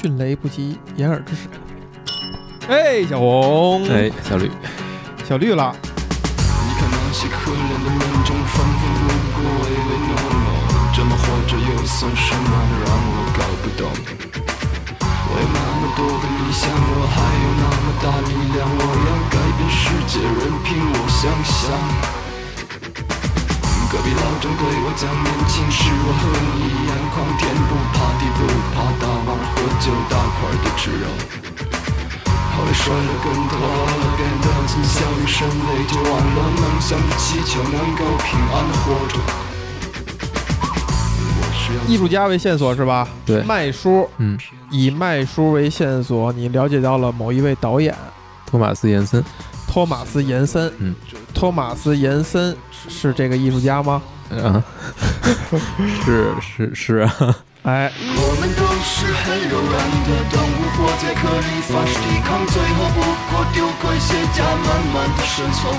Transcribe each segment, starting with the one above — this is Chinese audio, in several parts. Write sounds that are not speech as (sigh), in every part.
迅雷不及掩耳之势。哎，小红，哎，小绿，小绿了。你看那些可怜的唯唯诺诺，这么活着又算什么？让我搞不懂。我有那么多的理想，我还有那么大力量，我要改变世界，任凭我想象。隔壁老张对我讲，年轻时我和你一样狂，天不怕地不怕大碗喝酒大块的吃肉。后来摔了跟头，变得谨小慎身，泪就完了。梦想的祈求能够平安的活着。艺术家为线索是吧？对卖书，嗯，以卖书为线索，你了解到了某一位导演托马斯·延森，托马斯·延森。嗯，托马斯·延森是这个艺术家吗？(laughs) 啊，是是是啊，哎，我们都是很柔软的动物，活在壳里发誓抵抗，最后不过丢盔卸甲，慢慢的生存。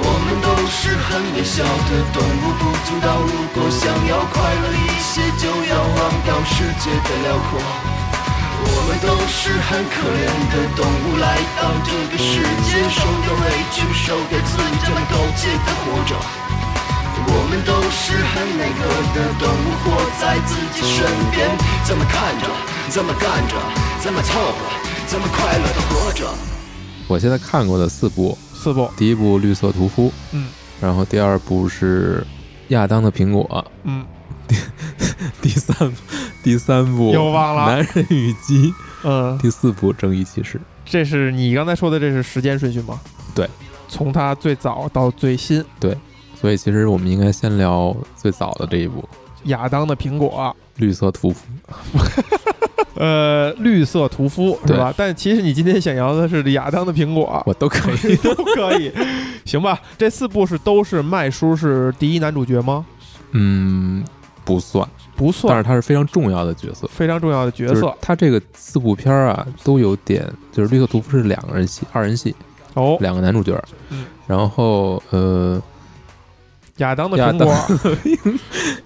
我们都是很渺小的动物，不知道如果想要快乐一些，就要忘掉世界的辽阔。我们都是很可怜的动物，来到这个世界，受点委屈，受点刺，这么苟且的活着。我们都是很那个的动物，活在自己身边，怎么看着，怎么干着，怎么凑合，怎么快乐的活着。我现在看过的四部，四部，第一部《绿色屠夫》，嗯，然后第二部是《亚当的苹果嗯》，(laughs) 第三第三部又忘了男人与鸡》，嗯，第四部《正义骑士》。这是你刚才说的，这是时间顺序吗？对，从他最早到最新，对所以其实我们应该先聊最早的这一部《亚当的苹果，绿色屠夫》。(laughs) 呃，绿色屠夫是吧？但其实你今天想要的是亚当的苹果，我都可以。(laughs) 都可以，行吧？这四部是都是麦叔是第一男主角吗？嗯，不算，不但是，他是非常重要的角色。非常重要的角就是色他这个四部片儿啊，都有点，就是《绿色屠夫》是两个人戏，二人戏，哦。两个男主角。嗯，然后呃，亚当的苹果，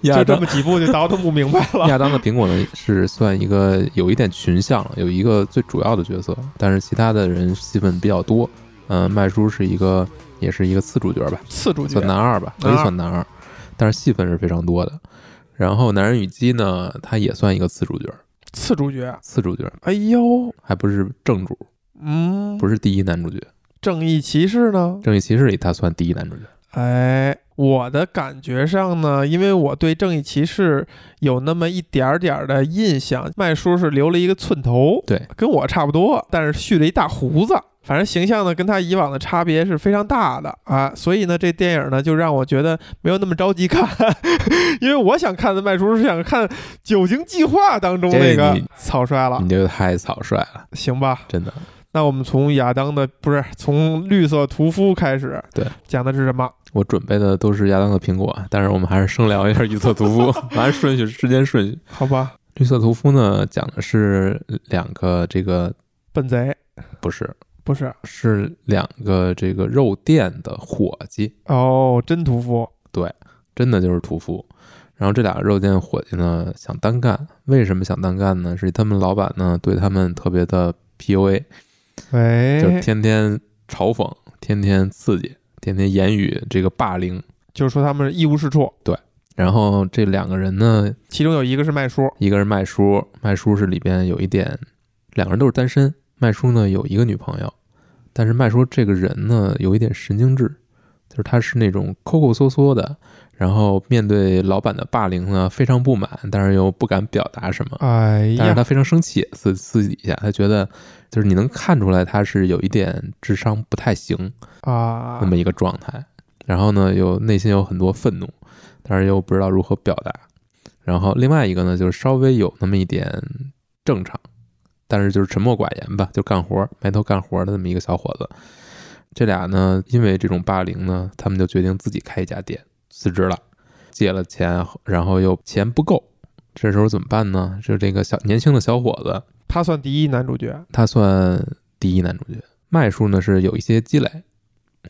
亚当 (laughs) 就这么几部就倒腾不明白了。亚当的苹果呢是算一个有一点群像了，有一个最主要的角色，但是其他的人戏份比较多。嗯、麦叔是一个，也是一个次主角吧，次主角算男二吧，可以算男二，但是戏份是非常多的。然后《男人与鸡》呢，他也算一个次主角，次主角，次主角哎呦，还不是正主，嗯，不是第一男主角。正义骑士呢？正义骑士里他算第一男主角。哎，我的感觉上呢，因为我对正义骑士有那么一点儿点儿的印象，麦叔是留了一个寸头，对，跟我差不多，但是蓄了一大胡子。反正形象呢，跟他以往的差别是非常大的啊，所以呢，这电影呢就让我觉得没有那么着急看，(laughs) 因为我想看的麦叔是想看《酒精计划》当中那个草率了你，这个太草率了，行吧？真的。那我们从亚当的不是从绿色屠夫开始，对，讲的是什么？我准备的都是亚当的苹果，但是我们还是生聊一下绿色屠夫，(laughs) 按顺序时间顺序。好吧，绿色屠夫呢，讲的是两个这个笨贼不是不是。是两个这个肉店的伙计，哦，真屠夫，对真的就是屠夫。然后这俩肉店伙计呢想单干，为什么想单干呢？是他们老板呢对他们特别的 PUA，喂，就天天嘲讽，天天刺激，天天言语这个霸凌。就是说他们一无是处，对。然后这两个人呢，其中有一个是麦叔，一个是麦叔，麦叔是里边有一点，两个人都是单身。麦叔呢有一个女朋友，但是麦说这个人呢有一点神经质，就是他是那种抠抠缩缩的，然后面对老板的霸凌呢非常不满，但是又不敢表达什么。哎呀，但是他非常生气，私私底下他觉得，就是你能看出来他是有一点智商不太行啊那，么一个状态。然后呢，又内心有很多愤怒，但是又不知道如何表达。然后另外一个呢，就是稍微有那么一点正常，但是就是沉默寡言吧，就干活埋头干活的那么一个小伙子。这俩呢，因为这种霸凌呢，他们就决定自己开一家店，辞职了，借了钱，然后又钱不够，这时候怎么办呢？就这个小年轻的小伙子，他算第一男主角，他算第一男主角。麦叔呢是有一些积累，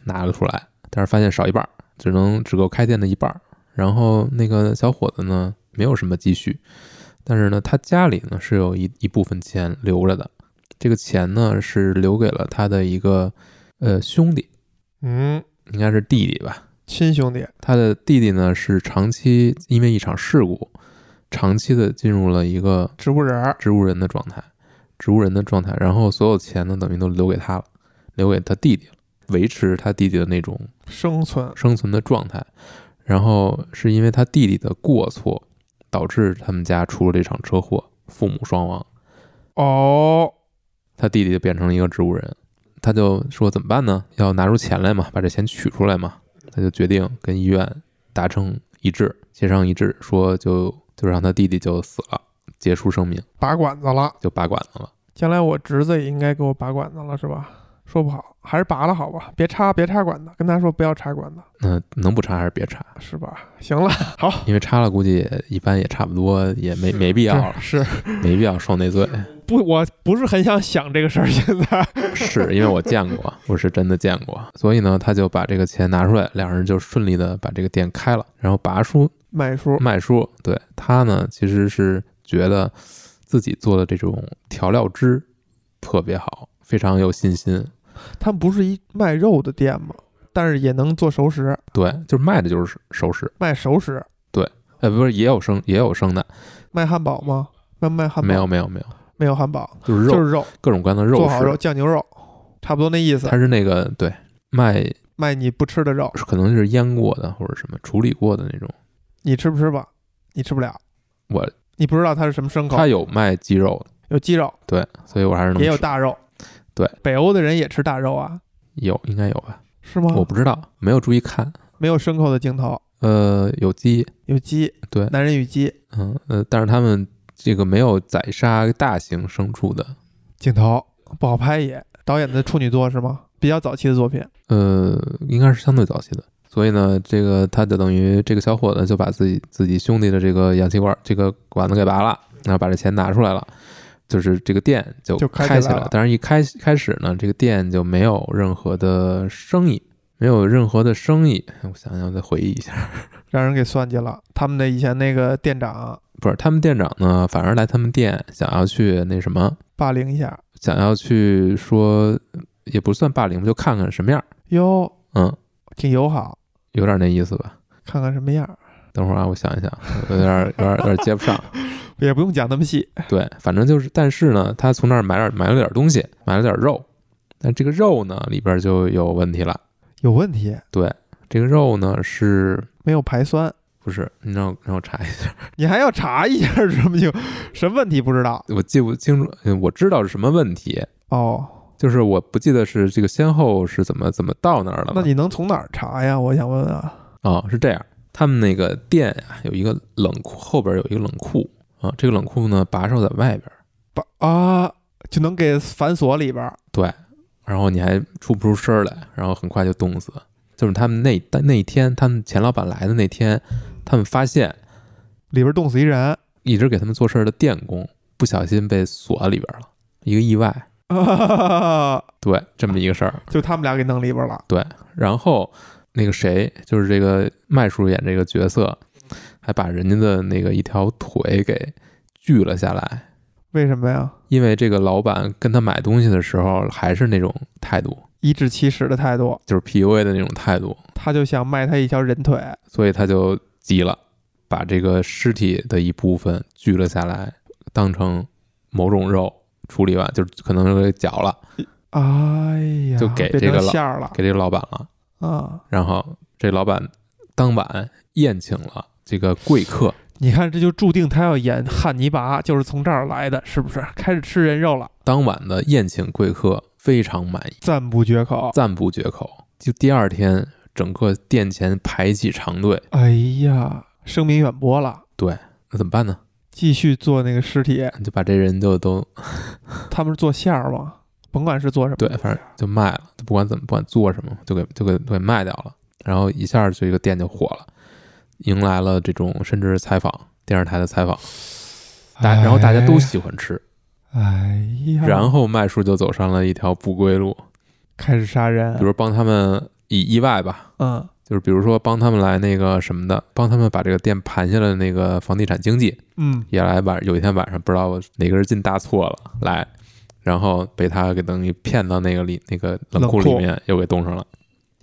拿了出来，但是发现少一半，只能只够开店的一半。然后那个小伙子呢，没有什么积蓄，但是呢，他家里呢是有一一部分钱留着的，这个钱呢是留给了他的一个呃兄弟，嗯，应该是弟弟吧。亲兄弟，他的弟弟呢是长期因为一场事故，长期的进入了一个植物人儿，植物人的状态，植物人的状态，然后所有钱呢等于都留给他了，留给他弟弟了，维持他弟弟的那种生存，生存的状态。然后是因为他弟弟的过错，导致他们家出了这场车祸，父母双亡。哦，他弟弟就变成了一个植物人，他就说怎么办呢？要拿出钱来嘛，把这钱取出来嘛。他就决定跟医院达成一致，协商一致，说就就让他弟弟就死了，结束生命，拔管子了，就拔管子了。将来我侄子也应该给我拔管子了，是吧？说不好，还是拔了好吧，别插，别插管子，跟他说不要插管子，那能不插还是别插，是吧？(laughs) 行了，好，因为插了估计一般也差不多，也没没必要了，是 (laughs) 没必要受那罪。不，我不是很想想这个事儿，现在 (laughs) 是因为我见过，我是真的见过，所以呢，他就把这个钱拿出来，两人就顺利的把这个店开了。然后拔叔卖书，卖书，对他呢，其实是觉得自己做的这种调料汁特别好，非常有信心。他们不是一卖肉的店吗？但是也能做熟食，对，就是卖的就是熟食，卖熟食，对呃，不是也有生也有生的，卖汉堡吗？卖卖汉堡？没有没有没有，没有汉堡，就是肉，就是肉，各种各样的肉做好肉，食。酱牛肉，差不多那意思它。是那个对卖卖你不吃的肉，可能是腌过的或者什么处理过的那种。你吃不吃吧？你吃不了，我你不知道它是什么牲口它，有卖鸡肉的，有鸡肉，对，所以我还是能也有吃大肉。对，北欧的人也吃大肉啊，有应该有吧。是吗？我不知道，没有注意看。没有牲口的镜头，呃，有鸡，有鸡，对男人与鸡嗯呃，但是他们这个没有宰杀大型牲畜的，镜头不好拍也。导演的处女作是吗？比较早期的作品。呃，应该是相对早期的。所以呢，这个他就等于这个小伙子就把自己自己兄弟的这个氧气管这个管子给拔了，然后把这钱拿出来了，就是这个店就就开起来了但是一开开始呢，这个店就没有任何的生意，没有任何的生意。我想想，再回忆一下，(laughs) 让人给算计了。他们的以前那个店长不是他们店长呢，反而来他们店想要去那什么，霸凌一下，想要去说，也不算霸凌，就看看什么样。哟，嗯，挺友好，有点那意思吧。看看什么样，等会儿啊，我想一想，有点有点有点接不上。(laughs) 也不用讲那么细。对，反正就是，但是呢，他从那儿买点买了点东西，买了点肉，但这个肉呢里边就有问题了。有问题，对，这个肉呢是没有排酸，不是？你让我让我查一下，你还要查一下是什么情什么问题不知道我记不清楚，嗯我知道是什么问题，哦。就是我不记得是这个先后是怎么怎么到那儿了了。那你能从哪儿查呀？我想问问啊。哦，是这样，他们那个店呀、有一个冷库，后边有一个冷库啊，这个冷库呢把手在外边，把啊，就能给反锁里边儿。对，然后你还出不出声儿来，然后很快就冻死。就是他们那那一天，他们钱老板来的那天，他们发现里边冻死一人，一直给他们做事儿的电工不小心被锁里边了，一个意外。(laughs) 啊对，这么一个事儿。就他们俩给弄里边了。对，然后那个谁，就是这个麦叔演这个角色，还把人家的那个一条腿给锯了下来，为什么呀？因为这个老板跟他买东西的时候还是那种态度，颐指气使的态度，就是 PUA 的那种态度，他就想卖他一条人腿。所以他就急了，把这个尸体的一部分锯了下来，当成某种肉处理完，就是可能是给绞了，哎呀，就给这个馅儿了给这个老板了。啊！然后这老板当晚宴请了这个贵客，你看，这就注定他要演汉尼拔，就是从这儿来的，是不是？开始吃人肉了，当晚的宴请贵客非常满意，赞不绝口。赞不绝口。就第二天，整个店前排起长队，哎呀，声名远播了，对那怎么办呢？继续做那个尸体。就把这人就都 (laughs) 他们是做馅儿吗？甭管是做什么，对，反正就卖了，不管怎么不管做什么，就给就给就给卖掉了。然后一下这个店就火了，迎来了这种甚至是采访电视台的采访，大然后大家都喜欢吃，哎呀，然后麦叔就走上了一条不归路，开始杀人。比，如帮他们以意外吧，嗯，就是比如说帮他们来那个什么的，帮他们把这个店盘下来的那个房地产经济，嗯。也来晚有一天晚上不知道哪根筋搭错了来，然后被他给等于骗到那个里那个冷库里面又给冻上了。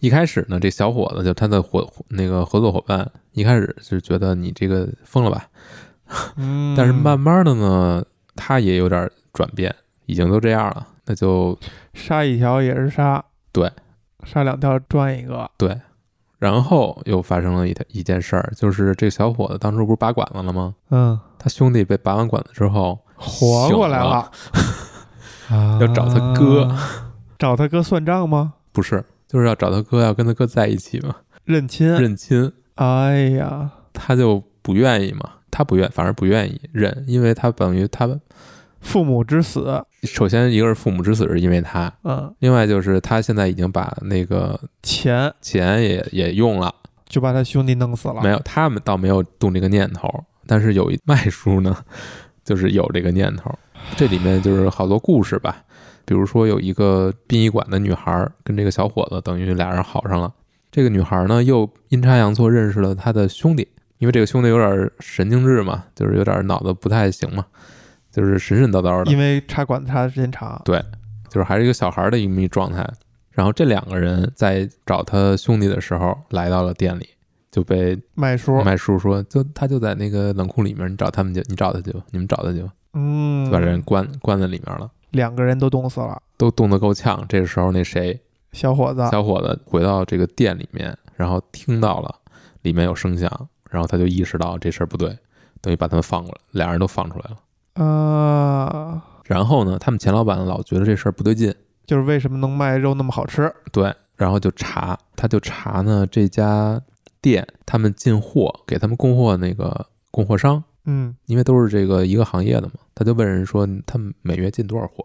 一开始呢，这小伙子就他的伙那个合作伙伴，一开始就觉得你这个疯了吧，嗯，但是慢慢的呢，他也有点转变，已经都这样了，那就杀一条也是杀，对，杀两条赚一个，对。然后又发生了一一件事儿，就是这个小伙子当初不是拔管子了吗？嗯，他兄弟被拔完管子之后，活过来醒了，啊 (laughs) 要找他哥，找他哥算账吗？不是，就是要找他哥，要跟他哥在一起嘛，认亲，认亲。哎呀，他就不愿意嘛，他不愿，反而不愿意认，因为他等于他父母之死，首先一个是父母之死是因为他，嗯，另外就是他现在已经把那个钱。钱也也用了，就把他兄弟弄死了，没有，他们倒没有动这个念头，但是有一卖书呢，就是有这个念头。这里面就是好多故事吧，比如说有一个殡仪馆的女孩跟这个小伙子等于俩人好上了，这个女孩呢又阴差阳错认识了他的兄弟，因为这个兄弟有点神经质嘛，就是有点脑子不太行嘛，就是神神叨叨的因，为插管子插的时间长，对就是还是一个小孩的一个状态。然后这两个人在找他兄弟的时候来到了店里，就被麦叔，麦叔说，就他就在那个冷库里面，你找他们去，你找他去吧，你们找他去吧，嗯，就把人关关在里面了，两个人都冻死了，都冻得够呛。这时候，那谁小伙子，小伙子回到这个店里面，然后听到了里面有声响，然后他就意识到这事儿不对，等于把他们放过来，俩人都放出来了。啊，然后呢，他们钱老板老觉得这事儿不对劲，就是为什么能卖肉那么好吃？对，然后就查，他就查呢这家店他们进货给他们供货那个供货商，嗯，因为都是这个一个行业的嘛，他就问人说他每月进多少货，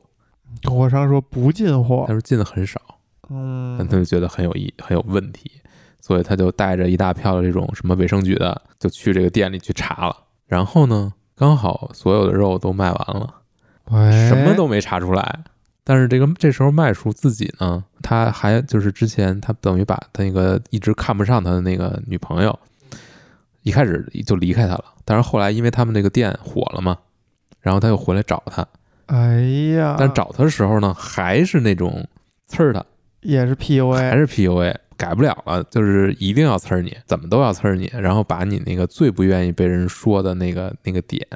供货商说不进货他，说进的很少，但嗯他就觉得很有意很有问题，所以他就带着一大票的这种什么卫生局的，就去这个店里去查了。然后呢，刚好所有的肉都卖完了，什么都没查出来。但是这个这时候麦叔自己呢，他还就是之前他等于把他那个一直看不上他的那个女朋友，一开始就离开他了。但是后来因为他们那个店火了嘛，然后他又回来找他，哎呀，但找他的时候呢，还是那种刺儿他，也是 PUA，还是 PUA，改不了了，就是一定要刺儿你，怎么都要刺儿你，然后把你那个最不愿意被人说的那个那个点，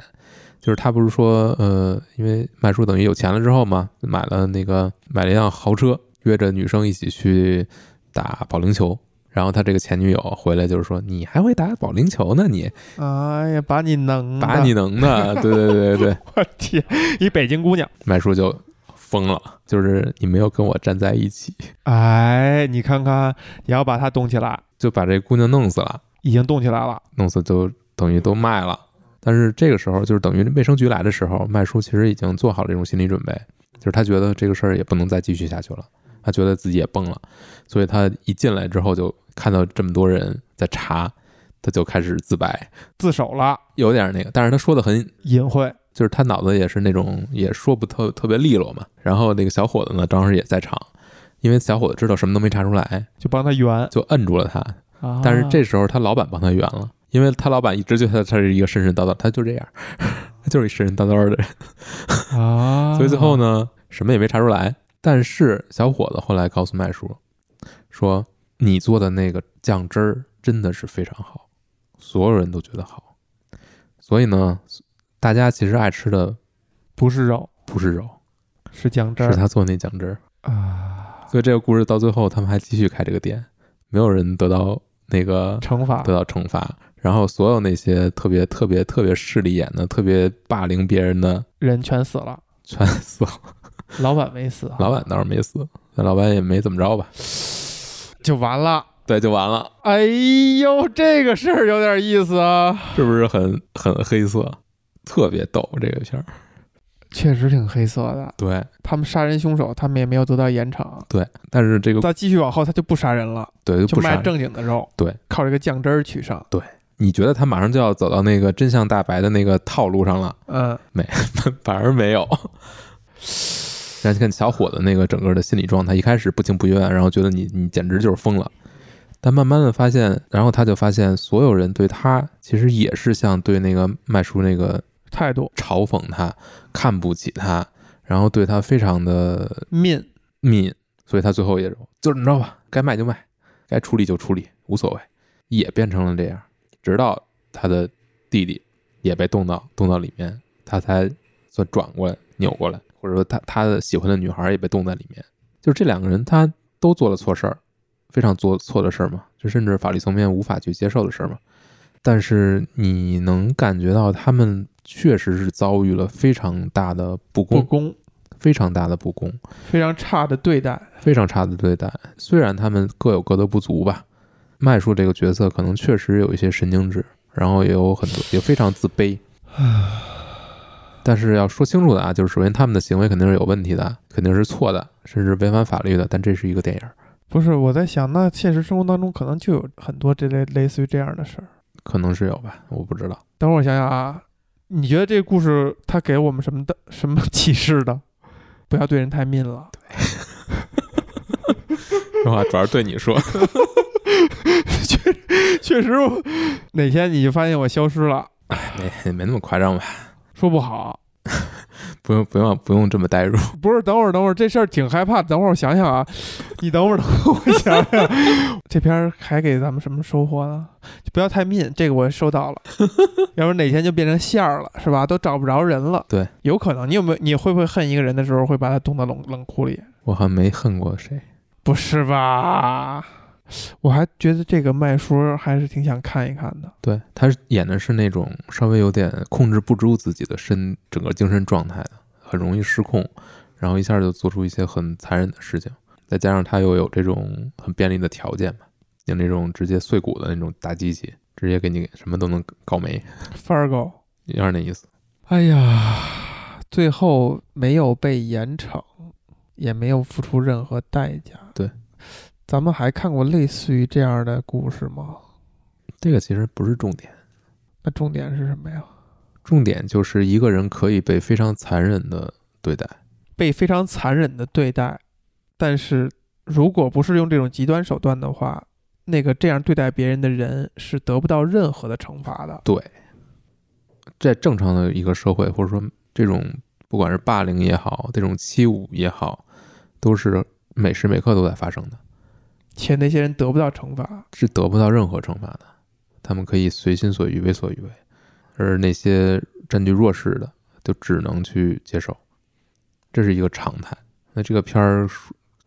就是他不是说，呃，因为麦叔等于有钱了之后嘛，买了那个买了一辆豪车，约着女生一起去打保龄球。然后他这个前女友回来就是说：“你还会打保龄球呢？你哎呀，把你能的把你能的，(laughs) 对对对对对。我天，一北京姑娘，”麦叔就疯了，就是你没有跟我站在一起，哎，你看看，也要把她冻起来，就把这姑娘弄死了。已经冻起来了，弄死就等于都卖了。但是这个时候，就是等于卫生局来的时候，麦叔其实已经做好了这种心理准备，就是他觉得这个事儿也不能再继续下去了，他觉得自己也崩了，所以他一进来之后就看到这么多人在查，他就开始自白，自首了，有点那个，但是他说的很，隐晦，就是他脑子也是那种也说不特特别利落嘛。然后那个小伙子呢，当时也在场，因为小伙子知道什么都没查出来，就帮他圆。就摁住了他。啊、但是这时候他老板帮他圆了，因为他老板一直觉得他是一个神神叨叨，他就这样，他 (laughs) 就是一神神叨叨的人，啊，所以最后呢，什么也没查出来。但是小伙子后来告诉麦叔说：“你做的那个酱汁儿真的是非常好，所有人都觉得好。所以呢，大家其实爱吃的不是肉，不是肉，是酱汁儿是他做那酱汁儿。啊，所以这个故事到最后，他们还继续开这个店，没有人得到那个惩罚得到惩罚。然后所有那些特别特别特别势利眼的、特别霸凌别人的，人全死了，全死了。(laughs) 老板没死啊，老板倒是没死，但老板也没怎么着吧？就完了。对，就完了，哎呦，这个事儿有点意思啊，是不是很很黑色？特别逗这个片儿。确实挺黑色的。对他们杀人凶手，他们也没有得到严惩。对，但是这个再继续往后，他就不杀人了，对就就卖。正经的肉。对，靠这个酱汁儿取胜。对你觉得他马上就要走到那个真相大白的那个套路上了，嗯，没 (laughs) 反而没有。然后你看小伙子那个整个的心理状态，一开始不情不愿，然后觉得你你简直就是疯了，但慢慢的发现，然后他就发现所有人对他其实也是像对那个麦叔那个态度嘲讽他、看不起他，然后对他非常的敏敏，所以他最后也就这么着吧，该卖就卖，该处理就处理，无所谓，也变成了这样。直到他的弟弟也被冻到冻到里面，他才算转过来扭过来，或者说他他的喜欢的女孩也被冻在里面。就是这两个人他都做了错事儿，非常做错的事儿嘛，就甚至法律层面无法去接受的事儿嘛。但是你能感觉到他们确实是遭遇了非常大的不公，不公，非常大的不公。非常差的对待。非常差的对待。虽然他们各有各的不足吧，麦叔这个角色可能确实有一些神经质，然后也有很多也非常自卑。但是要说清楚的啊，就是首先他们的行为肯定是有问题的，肯定是错的，甚至违反法律的。但这是一个电影，不是我在想，那现实生活当中可能就有很多这类类似于这样的事儿。可能是有吧，我不知道。等会儿我想想啊，你觉得这个故事它给我们什么的什么启示的？不要对人太 mean 了。(laughs) 这话主要是对你说，(laughs) 确确实我，哪天你就发现我消失了，没没那么夸张吧？说不好。(laughs) 不用不用不用这么代入。(laughs) 不是，等会儿等会儿，这事儿挺害怕。等会儿我想想啊，(laughs) 你等会儿等会儿，我想想，这片儿还给咱们什么收获呢？就不要太 mean，这个我收到了。要不然哪天就变成馅儿了，是吧？都找不着人了。对，有可能。你有没有？你会不会恨一个人的时候，会把他冻到冷冷库里？我还没恨过谁。不是吧？我还觉得这个麦叔还是挺想看一看的。对他演的是那种稍微有点控制不住自己的身整个精神状态的，很容易失控，然后一下就做出一些很残忍的事情。再加上他又有这种很便利的条件嘛，有那种直接碎骨的那种大机器，直接给你什么都能搞没，(laughs) Fargo，有点那意思。哎呀，最后没有被严惩，也没有付出任何代价。对，咱们还看过类似于这样的故事吗？这个其实不是重点，那重点是什么呀？重点就是一个人可以被非常残忍的对待。被非常残忍的对待，但是如果不是用这种极端手段的话，那个这样对待别人的人是得不到任何的惩罚的。对，在正常的一个社会，或者说这种不管是霸凌也好，这种欺侮也好，都是每时每刻都在发生的，且那些人得不到惩罚，是得不到任何惩罚的。他们可以随心所欲、为所欲为，而那些占据弱势的，就只能去接受，这是一个常态。那这个片儿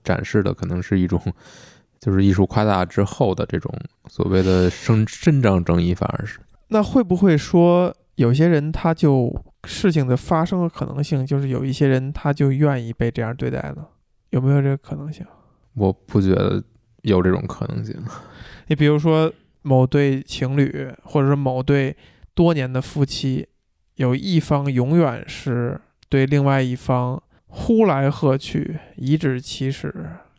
展示的可能是一种，(laughs) 就是艺术夸大之后的这种所谓的伸伸张正义，反而是那会不会说有些人他就事情的发生的可能性，就是有一些人他就愿意被这样对待呢？有没有这个可能性？我不觉得有这种可能性。你比如说某对情侣，或者说某对多年的夫妻，有一方永远是对另外一方呼来喝去、颐指气使、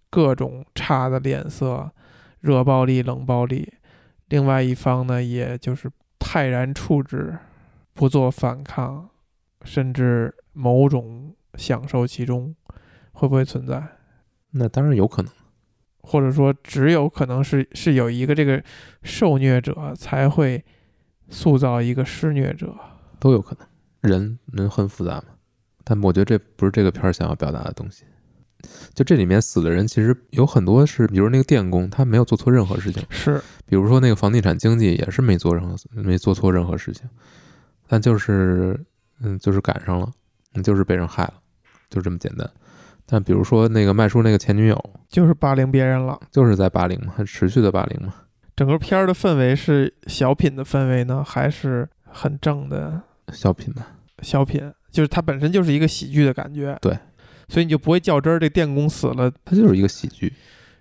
各种差的脸色、热暴力、冷暴力；另外一方呢，也就是泰然处之，不做反抗，甚至某种享受其中，会不会存在？那当然有可能。或者说只有可能是是有一个这个受虐者才会塑造一个施虐者。都有可能，人人很复杂嘛。但我觉得这不是这个片儿想要表达的东西。就这里面死的人，其实有很多是，比如那个电工，他没有做错任何事情；是比如说那个房地产经纪，也是没做任何没做错任何事情，但就是嗯，就是赶上了，嗯，就是被人害了，就这么简单。但比如说那个麦叔那个前女友，就是霸凌别人了。就是在霸凌嘛，还持续的霸凌嘛。整个片儿的氛围是小品的氛围呢，还是很正的小品吧，小品？就是它本身就是一个喜剧的感觉。对，所以你就不会较真儿。这电工死了它就是一个喜剧，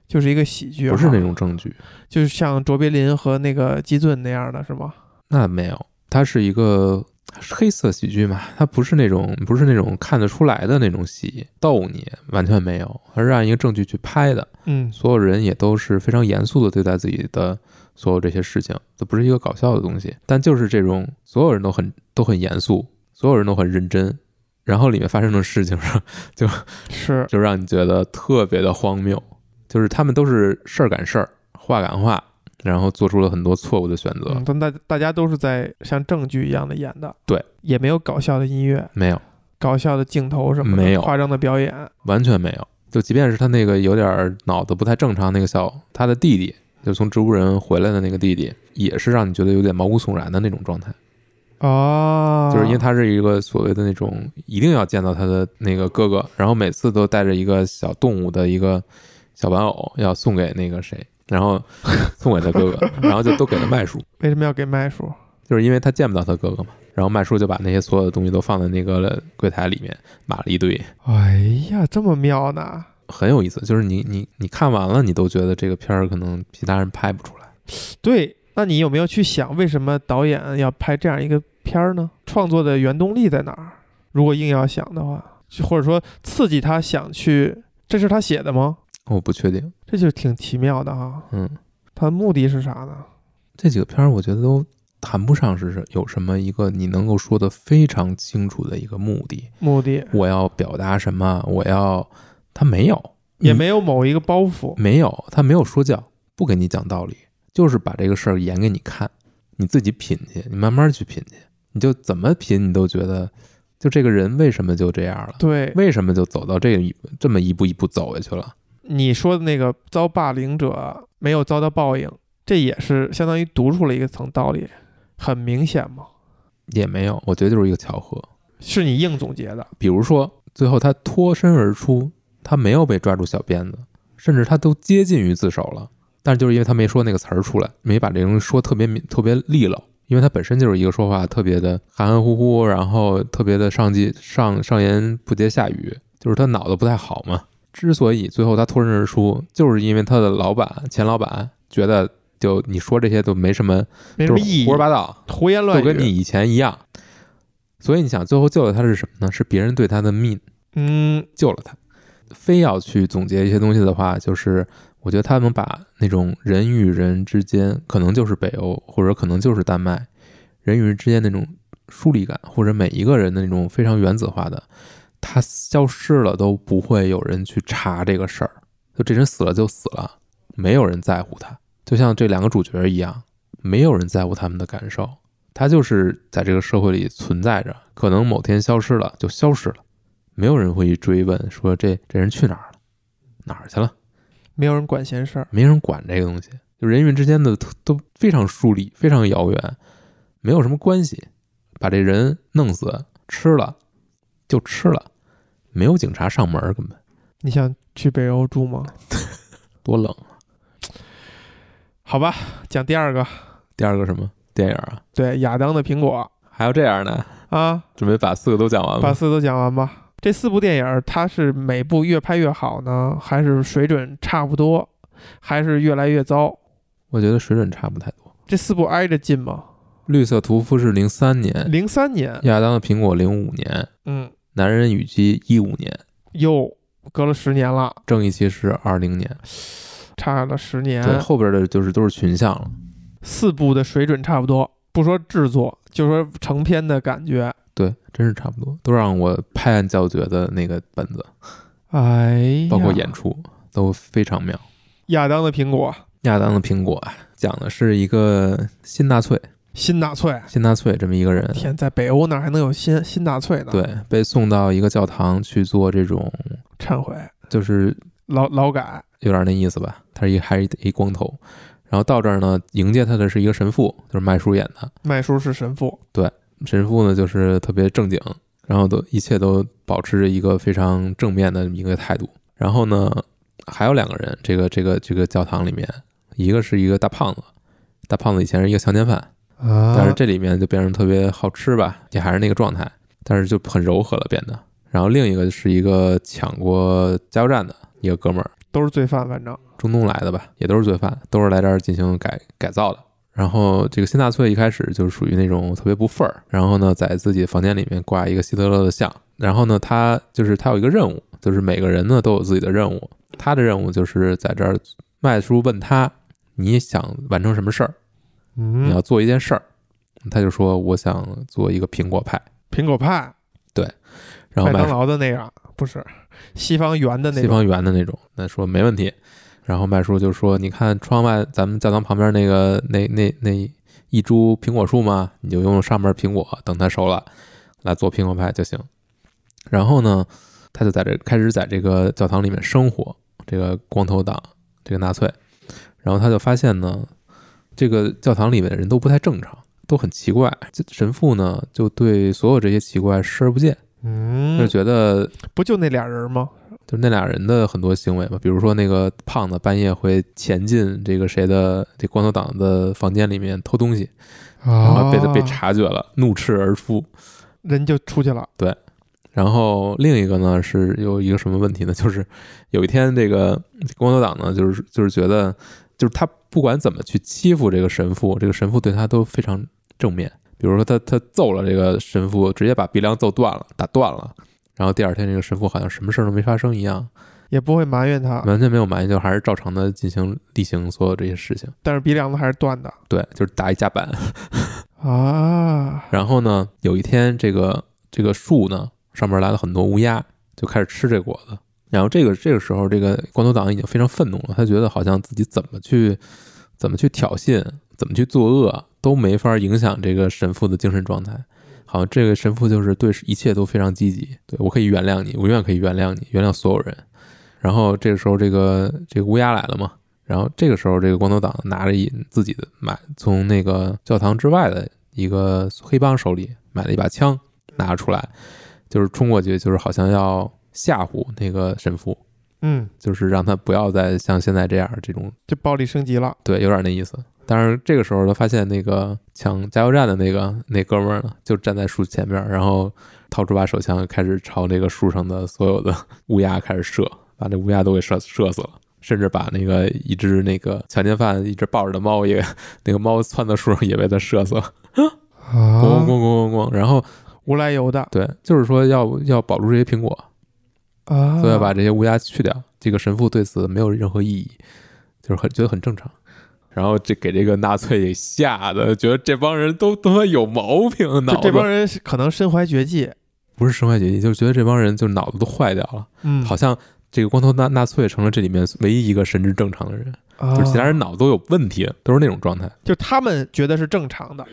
就是一个喜剧，不是那种，正剧。就是像卓别林和那个基顿那样的，是吗？那没有，它是一个黑色喜剧嘛，它不是那种不是那种看得出来的那种喜逗你，完全没有，而是按一个证据去拍的。嗯，所有人也都是非常严肃的对待自己的所有这些事情，这不是一个搞笑的东西，但就是这种所有人都很都很严肃，所有人都很认真，然后里面发生的事情上就是。就让你觉得特别的荒谬，就是他们都是事儿赶事儿，话赶话，然后做出了很多错误的选择。嗯，但大大家都是在像正剧一样的演的，对，也没有搞笑的音乐、没有，搞笑的镜头什么的，没有。夸张的表演，完全没有。就即便是他那个有点儿脑子不太正常那个小他的弟弟，就从植物人回来的那个弟弟，也是让你觉得有点毛骨悚然的那种状态。哦，就是因为他是一个所谓的那种一定要见到他的那个哥哥，然后每次都带着一个小动物的一个小玩偶要送给那个谁，然后送给他哥哥，然后就都给了麦叔，为什么要给麦叔？就是因为他见不到他哥哥嘛。然后麦叔就把那些所有的东西都放在那个柜台里面码了一堆，哎呀，这么妙呢！很有意思。就是你你你看完了，你都觉得这个片儿可能其他人拍不出来。对，那你有没有去想，为什么导演要拍这样一个片儿呢？创作的原动力在哪儿？如果硬要想的话，或者说刺激他想去，这是他写的吗？我不确定，这就挺奇妙的哈。嗯，他的目的是啥呢？这几个片儿我觉得都谈不上是有什么一个你能够说的非常清楚的一个目的。目的我要表达什么？我要，他没有，也没有某一个包袱。没有，他没有说教，不给你讲道理，就是把这个事儿演给你看，你自己品去，你慢慢去品去，你就怎么品，你都觉得，就这个人为什么就这样了？对，为什么就走到这一，这么一步一步走下去了？你说的那个遭霸凌者没有遭到报应，这也是相当于读出了一个层道理，很明显嘛，也没有，我觉得就是一个巧合。是你硬总结的。比如说，最后他脱身而出，他没有被抓住小辫子，甚至他都接近于自首了，但是就是因为他没说那个词儿出来，没把这东西说特别明特别利落，因为他本身就是一个说话特别的含含糊糊，然后特别的上计上上言不接下语，就是他脑子不太好嘛。之所以最后他脱身而出，就是因为他的老板前老板觉得，就你说这些都没什么，没什么意义胡，说八道，胡言乱语。就跟你以前一样。所以你想，最后救了他是什么呢？是别人对他的命嗯，救了他。非要去总结一些东西的话，就是我觉得他能把那种人与人之间，可能就是北欧，或者可能就是丹麦，人与人之间那种疏离感，或者每一个人的那种非常原子化的，他消失了都不会有人去查这个事儿，就这人死了就死了，没有人在乎他，就像这两个主角一样，没有人在乎他们的感受，他就是在这个社会里存在着，可能某天消失了就消失了。没有人会去追问说这这人去哪儿了，哪儿去了，没有人管闲事儿。没人管这个东西，就人与人之间的都都非常疏离，非常遥远，没有什么关系，把这人弄死吃了就吃了，没有警察上门儿，根本你想去北欧住吗？(laughs) 多冷啊。好吧，讲第二个，第二个什么电影啊？对，亚当的苹果还有这样的，啊，准备把四个都讲完吗？把四个都讲完吧。这四部电影，它是每部越拍越好呢，还是水准差不多，还是越来越糟？我觉得水准差不太多。这四部挨着近吗？绿色屠夫是零三年，零三年，亚当的苹果零五年，嗯，男人与鸡一五年，又隔了十年了，正义骑士二零年。差了十年。对，后边的就是都是群像了。四部的水准差不多，不说制作，就说成片的感觉。对，真是差不多，都让我拍案叫绝的那个本子，哎，包括演出都非常妙。亚当的苹果，亚当的苹果啊讲的是一个新纳粹，新纳粹。新纳粹这么一个人，天，在北欧哪还能有新新纳粹呢？，对，被送到一个教堂去做这种，忏悔，就是劳劳改。有点那意思吧。他是一还是一光头，然后到这儿呢，迎接他的是一个神父，就是麦叔演的。麦叔是神父，对神父呢就是特别正经，然后都一切都保持着一个非常正面的一个态度。然后呢，还有两个人，这个这个这个教堂里面，一个是一个大胖子，大胖子以前是一个强奸犯，啊但是这里面就变成特别好吃吧，也还是那个状态，但是就很柔和了变得。然后另一个是一个抢过加油站的一个哥们儿，都是罪犯，反正中东来的吧，也都是罪犯，都是来这儿进行改改造的。然后这个新纳粹一开始就是属于那种特别不忿儿，然后呢，在自己房间里面挂一个希特勒的像，然后呢，他就是他有一个任务，就是每个人呢都有自己的任务，他的任务就是在这儿，麦叔问他你想完成什么事儿，嗯，你要做一件事儿，他就说我想做一个苹果派，苹果派，对然后麦当劳的那个，不是西方圆的那种。西方圆的那种，那说没问题。然后麦叔就说：“你看窗外咱们教堂旁边那个那那那一株苹果树嘛？你就用上面苹果，等它熟了来做苹果派就行。”然后呢，他就在这开始在这个教堂里面生活，这个光头党，这个纳粹。然后他就发现呢，这个教堂里面的人都不太正常，都很奇怪。这神父呢，就对所有这些奇怪视而不见，嗯就嗯，觉得不就那俩人吗？就是那俩人的很多行为吧，比如说那个胖子半夜会潜进这个谁的这光头党的房间里面偷东西，然后被他被啊察觉了，怒斥而出。人就出去了。对然后另一个呢是有一个什么问题呢？就是有一天这个光头党呢，就是就是觉得，就是他不管怎么去欺负这个神父，这个神父对他都非常正面。比如说他他揍了这个神父，直接把鼻梁揍断了，打断了。然后第二天这个神父好像什么事儿都没发生一样，也不会埋怨他，完全没有埋怨，就还是照常的进行例行所有这些事情。但是鼻梁子还是断的对，就是打一夹板。(laughs) 啊。然后呢，有一天这个这个树呢上面来了很多乌鸦，就开始吃这果子。然后这个这个时候，这个光头党已经非常愤怒了，他觉得好像自己怎么去怎么去挑衅，怎么去作恶，都没法影响这个神父的精神状态。好像这个神父就是对一切都非常积极，对我可以原谅你，我永远可以原谅你，原谅所有人。然后这个时候，这个这个乌鸦来了嘛，然后这个时候，这个光头党拿着一自己的买从那个教堂之外的一个黑帮手里买了一把枪，拿出来，就是冲过去，就是好像要吓唬那个神父，嗯，就是让他不要再像现在这样这种，就暴力升级了。对，有点那意思。但是这个时候，他发现那个抢加油站的那个那哥们儿呢，就站在树前面，然后掏出把手枪，开始朝那个树上的所有的乌鸦开始射，把那乌鸦都给射射死了，甚至把那个一只那个强奸犯一直抱着的猫也，那个猫窜到树上也被他射死了，咣咣啊，(laughs) 咣咣咣。然后无来由的对，就是说要要保住这些苹果，啊，所以要把这些乌鸦去掉。这个神父对此没有任何异议，就是很觉得很正常。然后这给这个纳粹给吓得，觉得这帮人都他妈有毛病，脑子就这帮人可能身怀绝技。不是身怀绝技，就是觉得这帮人就脑子都坏掉了，嗯，好像这个光头纳纳粹成了这里面唯一一个神智正常的人，啊，就是其他人脑子都有问题，都是那种状态。就他们觉得是正常的，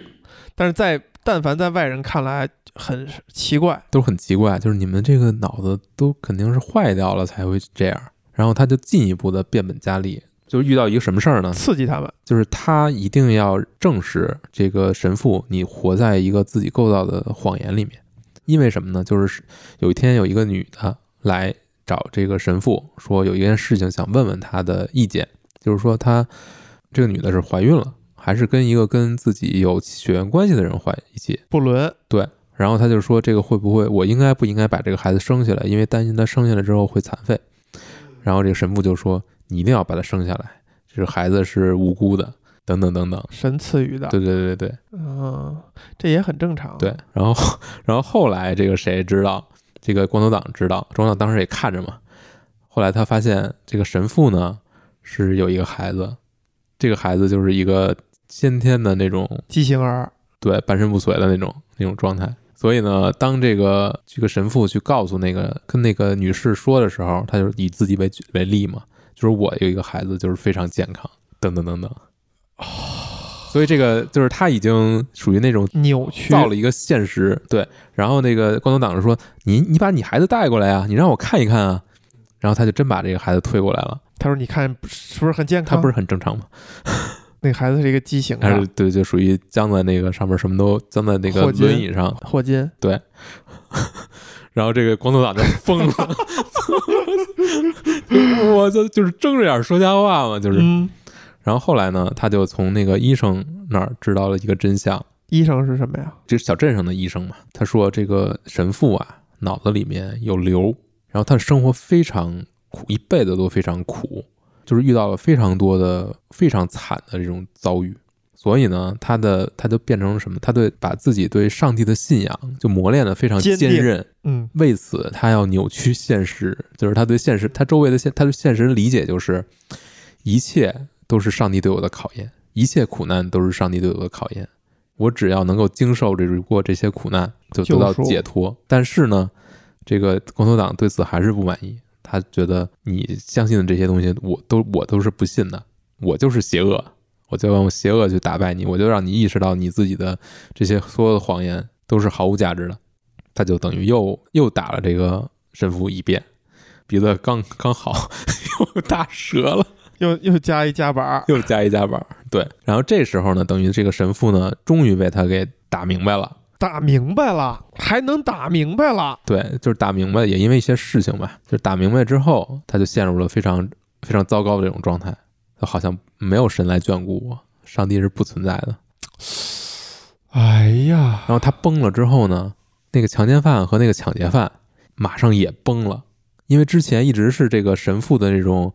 但是在但凡在外人看来很奇怪。都很奇怪，就是你们这个脑子都肯定是坏掉了才会这样。然后他就进一步的变本加厉，就是遇到一个什么事儿呢？刺激他们，就是他一定要证实这个神父你活在一个自己构造的谎言里面，因为什么呢？就是有一天有一个女的来找这个神父说有一件事情想问问他的意见，就是说她这个女的是怀孕了，还是跟一个跟自己有血缘关系的人换一起？不伦对，然后他就说这个会不会我应该不应该把这个孩子生下来，因为担心他生下来之后会残废。然后这个神父就说你一定要把他生下来，这个孩子是无辜的，等等等等。神赐予的，对对对对嗯，这也很正常。对，然后然后后来这个谁知道？这个光头党知道，光头党当时也看着嘛。后来他发现这个神父呢是有一个孩子，这个孩子就是一个先天的那种畸形儿，对半身不遂的那种那种状态。所以呢，当这个这个神父去告诉那个跟那个女士说的时候，他就以自己为举为例嘛，就是我有一个孩子就是非常健康，等等等等。所以这个就是他已经属于那种扭曲，造了一个现实，对。然后那个光头党就说：“你你把你孩子带过来啊，你让我看一看啊。”然后他就真把这个孩子推过来了。他说：“你看是不是很健康？他不是很正常吗？那孩子是一个畸形的还是对，就属于僵在那个上面，什么都僵在那个轮椅上。霍金 (laughs) 对，然后这个光头党就疯了，我就就是睁着眼说瞎话嘛，就是。嗯，然后后来呢，他就从那个医生那儿知道了一个真相，医生是什么呀？就是小镇上的医生嘛，他说这个神父啊脑子里面有瘤，然后他的生活非常苦，一辈子都非常苦，就是遇到了非常多的非常惨的这种遭遇，所以呢，他的他就变成了什么？他对把自己对上帝的信仰就磨练的非常坚韧，嗯，为此他要扭曲现实，就是他对现实，他周围的现，他对现实的理解就是一切都是上帝对我的考验，一切苦难都是上帝对我的考验。我只要能够经受这过这些苦难，就得到解脱。但是呢，这个共和党对此还是不满意，他觉得你相信的这些东西，我都我都是不信的，我就是邪恶，我就用邪恶去打败你，我就让你意识到你自己的这些所有的谎言都是毫无价值的。他就等于又又打了这个神父一遍，鼻子刚刚好又打折了。(laughs) 又又加一加板儿，又加一加板儿，对。然后这时候呢，等于这个神父呢，终于被他给打明白了，打明白了，还能打明白了，对，就是打明白，也因为一些事情吧，就是打明白之后，他就陷入了非常非常糟糕的这种状态，就好像没有神来眷顾我，上帝是不存在的。哎呀，然后他崩了之后呢，那个强奸犯和那个抢劫犯马上也崩了，因为之前一直是这个神父的这种。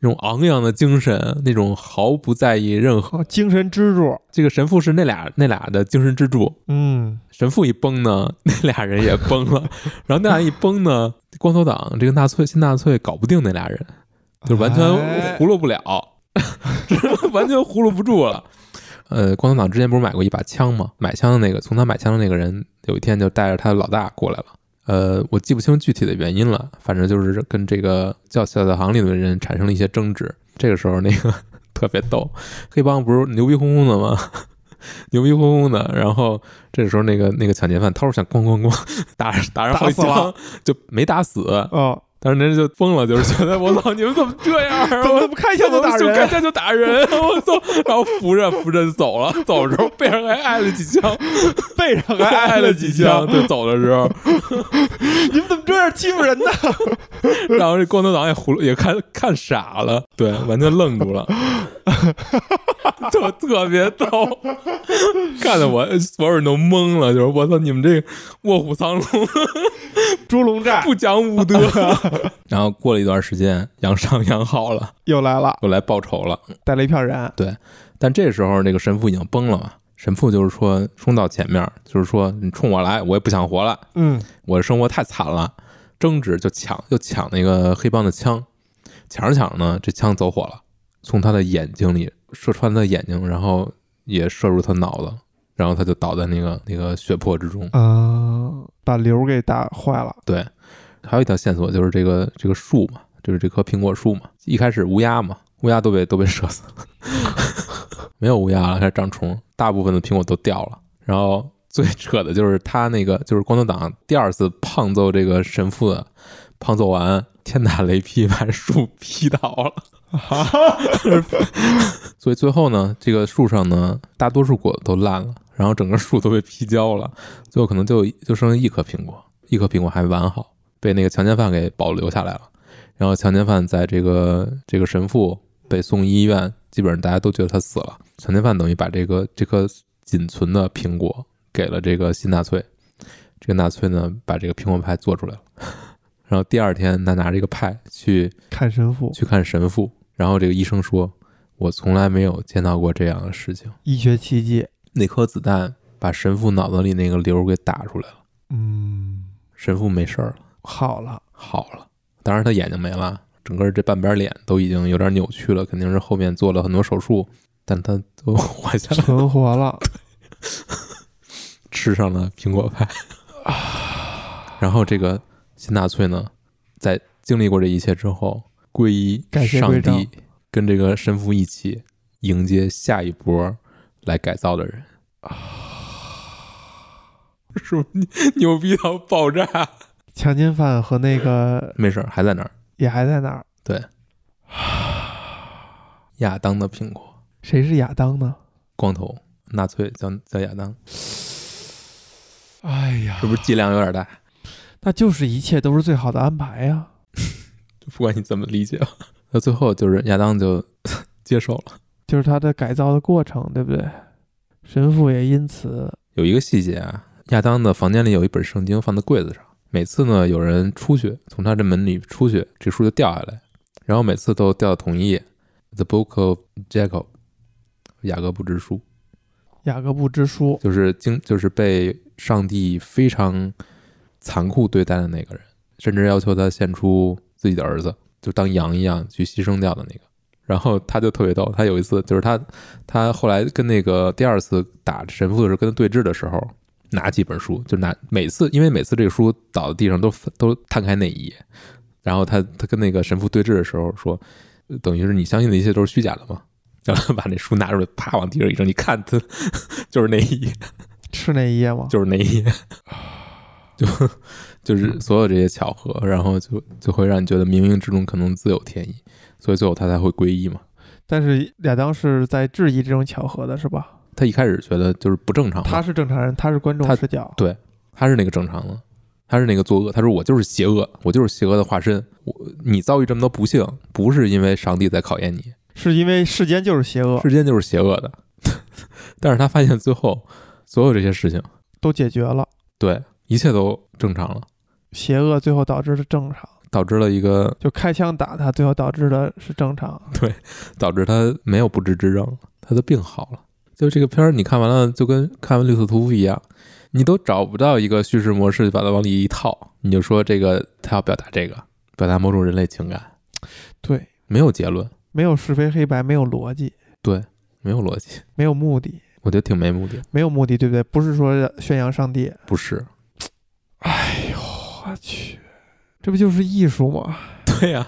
那种昂扬的精神，那种毫不在意任何哦精神支柱，这个神父是那俩那俩的精神支柱。嗯，神父一崩呢，(laughs) 那俩人也崩了。然后那俩一崩呢，光头党这个纳粹新纳粹搞不定那俩人，就完全哎葫芦不了，(laughs) 完全糊弄不住了。呃，光头党之前不是买过一把枪吗？买枪的那个，从他买枪的那个人，有一天就带着他的老大过来了。呃，我记不清具体的原因了，反正就是跟这个叫小教堂里的人产生了一些争执。这个时候，那个特别逗，黑帮不是牛逼哄哄的吗？(laughs) 牛逼哄哄的，然后这个时候，那个那个抢劫犯掏出枪，咣咣咣打打上好几枪就没打死，哦，但是人家就疯了，就是觉得我操，你们怎么这样啊？(laughs) 怎么不开枪就打人？就开枪就打人，(laughs) 我操！然后扶着扶着就走了，走的时候背上还挨了几枪，背上还还挨了几几枪。(laughs) 枪，对，走的时候，你们怎么这样欺负人呢？然后这光头党也葫芦也看看傻了，对，完全愣住了，(laughs) 特特别逗，看得我所有人都懵了，就是我操，你们这卧虎藏龙，(laughs) (laughs) 猪笼寨不讲武德。然后过了一段时间，养伤养好了，又来了，又来报仇了。带了一票人，对但这时候那个神父已经崩了嘛，神父就是说冲到前面，就是说你冲我来，我也不想活了，嗯，我的生活太惨了，争执就抢就抢那个黑帮的枪，抢着抢着呢，这枪走火了，从他的眼睛里射穿他的眼睛，然后也射入他脑子，然后他就倒在那个那个血泊之中。啊，把瘤给打坏了，对，还有一条线索就是这个这个树嘛，就是这棵苹果树嘛，一开始乌鸦嘛，乌鸦都被都被射死了，(laughs) 没有乌鸦了，开始长虫，大部分的苹果都掉了。然后最扯的就是他那个就是光头党第二次胖揍这个神父的，胖揍完天打雷劈把树劈倒了，(laughs) 所以最后呢，这个树上呢大多数果子都烂了，然后整个树都被劈焦了，最后可能就就剩一颗苹果，一颗苹果还完好，被那个强奸犯给保留下来了。然后强奸犯在这个这个神父被送医院，基本上大家都觉得他死了。强奸犯等于把这个这颗仅存的苹果给了这个新纳粹，这个纳粹呢把这个苹果派做出来了。(laughs) 然后第二天他拿着一个派去看神父，去看神父，然后这个医生说：“我从来没有见到过这样的事情。医学奇迹，那颗子弹把神父脑子里那个瘤给打出来了，嗯，神父没事儿了，好了，好了。当然他眼睛没了，整个这半边脸都已经有点扭曲了，肯定是后面做了很多手术，但他都活下来了，存活了，吃上了苹果派。然后这个新纳粹呢，在经历过这一切之后，皈依上帝，跟这个神父一起迎接下一波来改造的人。是不是牛牛逼到爆炸？强奸犯和那个没事儿，还在那儿。也还在那儿，对，亚当的苹果，谁是亚当呢？光头纳粹叫叫亚当，哎呀是，不是剂量有点大？那就是一切都是最好的安排呀。(laughs) 不管你怎么理解吧，(laughs) 那最后就是亚当就 (laughs) 接受了。就是他的改造的过程，对不对？神父也因此，有一个细节啊，亚当的房间里有一本圣经放在柜子上，每次呢有人出去，从他这门里出去，这书就掉下来，然后每次都掉到同一页，《The Book of Jacob》，雅各布之书，雅各布之书，就是经就是被上帝非常残酷对待的那个人，甚至要求他献出自己的儿子，就当羊一样去牺牲掉的那个。然后他就特别逗，他有一次就是他他后来跟那个第二次打神父的时候跟他对峙的时候，拿几本书，就拿每次因为每次这个书倒在地上都都摊开那一页，然后他他跟那个神父对峙的时候说，呃等于是你相信的一切都是虚假的嘛？(laughs) 然后把那书拿出来，啪往地上一扔，你看他 (laughs) 就是那一页，是那一页吗？就是那一页，就就是所有这些巧合，然后就就会让你觉得冥冥之中可能自有天意，所以最后他才会皈依嘛。但是亚当是在质疑这种巧合的，是吧？他一开始觉得就是不正常嘛，他是正常人，他是观众他视角，对他是那个正常的，他是那个作恶。他说我就是邪恶，我就是邪恶的化身。我你遭遇这么多不幸，不是因为上帝在考验你，是因为世间就是邪恶，世间就是邪恶的。(laughs) 但是他发现最后所有这些事情，都解决了，对一切都正常了，邪恶最后导致的正常，导致了一个就开枪打他，最后导致的是正常。(laughs) 对导致他没有不治之症，他的病好了。就这个片儿，你看完了就跟看完《绿色屠夫》一样，你都找不到一个叙事模式把它往里一套，你就说这个他要表达这个，表达某种人类情感，对，没有结论，没有是非黑白，没有逻辑，对，没有逻辑，没有目的，我觉得挺没目的。没有目的，对不对？不是说宣扬上帝。不是，哎呦，我去，这不就是艺术吗？(laughs) 对呀、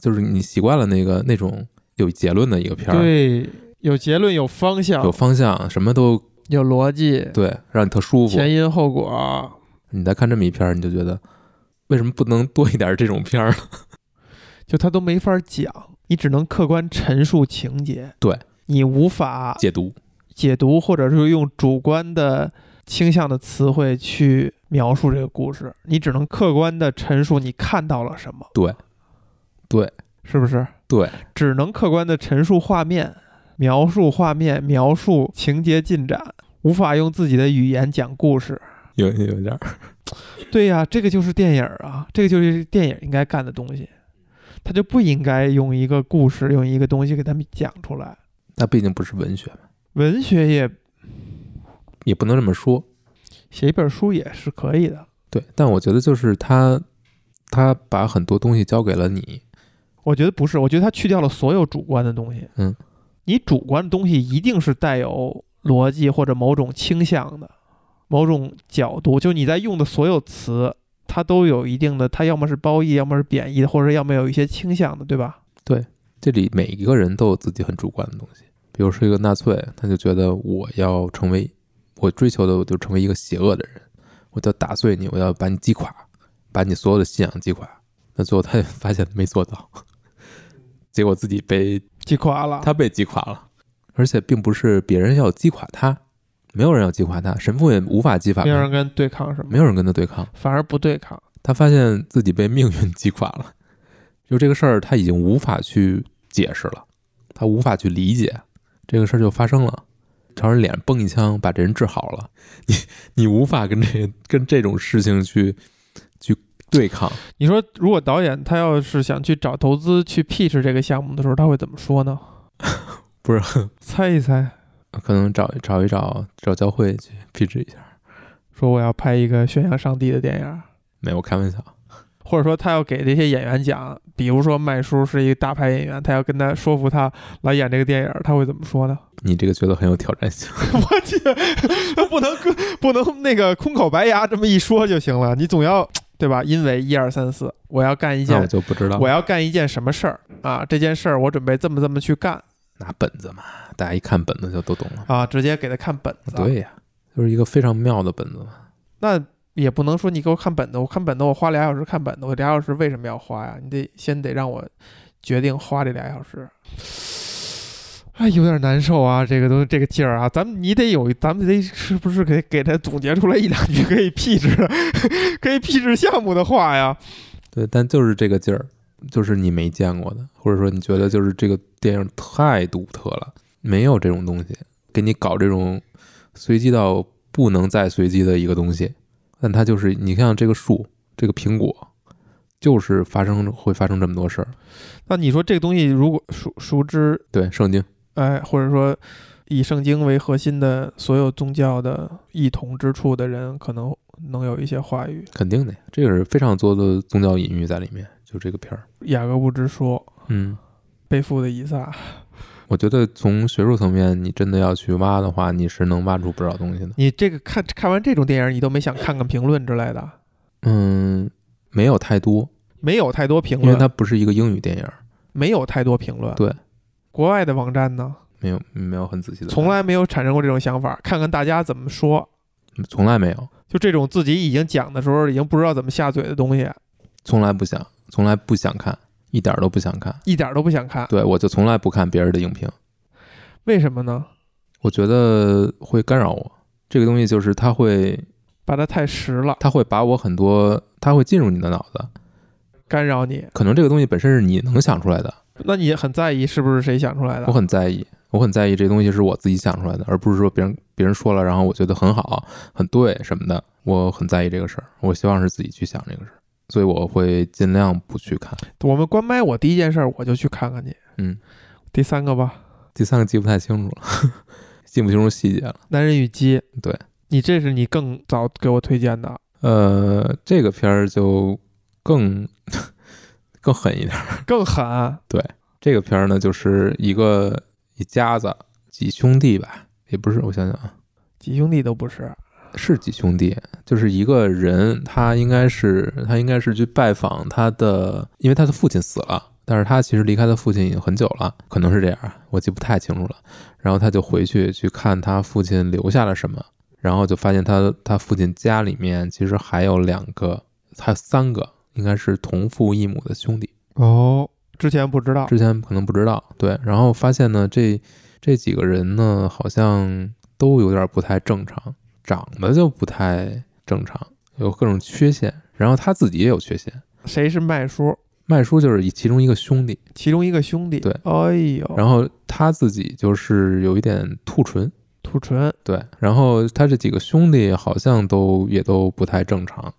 就是你习惯了那个那种有结论的一个片儿，对，有结论，有方向，有方向，什么都有逻辑，对，让你特舒服。前因后果。你再看这么一片儿，你就觉得为什么不能多一点这种片儿呢？(laughs) 就他都没法讲，你只能客观陈述情节，对你无法解读，解读，或者是用主观的倾向的词汇去描述这个故事，你只能客观的陈述你看到了什么，对，对，是不是？对，只能客观的陈述画面，描述画面，描述情节进展，无法用自己的语言讲故事。有有点儿，(laughs) 对呀、这个就是电影啊，这个就是电影应该干的东西，他就不应该用一个故事，用一个东西给他们讲出来。那毕竟不是文学嘛，文学也也不能这么说。写一本书也是可以的，对，但我觉得就是他，他把很多东西交给了你，我觉得不是，我觉得他去掉了所有主观的东西。嗯，你主观的东西一定是带有逻辑或者某种倾向的，某种角度，就你在用的所有词，它都有一定的，它要么是褒义，要么是贬义的，或者要么有一些倾向的，对吧？对这里每一个人都有自己很主观的东西。比如说一个纳粹，他就觉得我要成为，我追求的我就成为一个邪恶的人，我就要打碎你，我要把你击垮，把你所有的信仰击垮。那最后他也发现没做到，结果自己被击垮了，他被击垮了，而且并不是别人要击垮他，没有人要击垮他，神父也无法击垮他，没有人跟对抗什么，没有人跟他对抗。反而不对抗。他发现自己被命运击垮了，就这个事儿他已经无法去解释了，他无法去理解，这个事儿就发生了，朝人脸上崩一枪，把这人治好了，你你无法跟这跟这种事情去去对抗，你说，如果导演他要是想去找投资去 pitch 这个项目的时候，他会怎么说呢？(laughs) 不是 (laughs) 猜一猜，可能找找一找找教会去 pitch 一下，说我要拍一个宣扬上帝的电影，没有我开玩笑，或者说他要给这些演员讲，比如说麦叔是一个大牌演员，他要跟他说服他来演这个电影，他会怎么说呢？你这个觉得很有挑战性，(laughs) 我去，不能不能那个空口白牙这么一说就行了，你总要对吧？因为一二三四，我要干一件我件，就不知道我要干一件什么事儿啊？这件事儿我准备这么这么去干拿本子嘛，大家一看本子就都懂了。啊，直接给他看本子。对呀，就是一个非常妙的本子嘛。那也不能说你给我看本子，我看本子我花俩小时看本子，我俩小时为什么要花呀？你得先得让我决定花这俩小时。哎，有点难受啊，这个都这个劲儿啊，咱们你得有，咱们得是不是给给他总结出来一两句可以批制，(laughs) 可以批制项目的话呀？对，但就是这个劲儿，就是你没见过的，或者说你觉得就是这个电影太独特了，没有这种东西，给你搞这种随机到不能再随机的一个东西，但它就是你像这个树，这个苹果，就是发生会发生这么多事儿。那你说这个东西如果熟熟知，对，圣经，哎，或者说以圣经为核心的所有宗教的异同之处的人，可能能有一些话语。肯定的呀，这个是非常多的宗教隐喻在里面，就这个片儿。雅各布之说，嗯，背负的以撒，我觉得从学术层面，你真的要去挖的话，你是能挖出不少东西的。你这个看看完这种电影，你都没想看看评论之类的，嗯，没有太多，没有太多评论因为，它不是一个英语电影，没有太多评论。对，国外的网站呢，没有没有很仔细的，从来没有产生过这种想法，看看大家怎么说。从来没有，就这种自己已经讲的时候，已经不知道怎么下嘴的东西，从来不想，从来不想看，一点儿都不想看。一点都不想看。对我就从来不看别人的影评，为什么呢？我觉得会干扰我。这个东西就是它会，把它太实了，它会把我很多，它会进入你的脑子。干扰你。可能这个东西本身是你能想出来的，那你很在意是不是谁想出来的？我很在意，我很在意这东西是我自己想出来的，而不是说别人别人说了，然后我觉得很好、很对什么的。我很在意这个事儿，我希望是自己去想这个事儿，所以我会尽量不去看。我们关麦，我第一件事儿我就去看看去。嗯，第三个吧，第三个记不太清楚了，(laughs) 记不清楚细节了。《男人与鸡》。对，你这是你更早给我推荐的，呃，这个片儿就更更狠一点儿。更狠。对这个片儿呢，就是一个一家子几兄弟吧，也不是，我想想啊，几兄弟都不是，是几兄弟，就是一个人，他应该是他应该是去拜访他的，因为他的父亲死了，但是他其实离开他父亲已经很久了，可能是这样，我记不太清楚了。然后他就回去去看他父亲留下了什么，然后就发现他他父亲家里面其实还有两个，还有三个，应该是同父异母的兄弟。哦，之前不知道。之前可能不知道，对，然后发现呢，这这几个人呢，好像都有点不太正常，长得就不太正常，有各种缺陷，然后他自己也有缺陷。谁是麦叔？麦叔就是以其中一个兄弟，其中一个兄弟。对哎呦，然后他自己就是有一点兔唇，兔唇。对，然后他这几个兄弟好像都也都不太正常，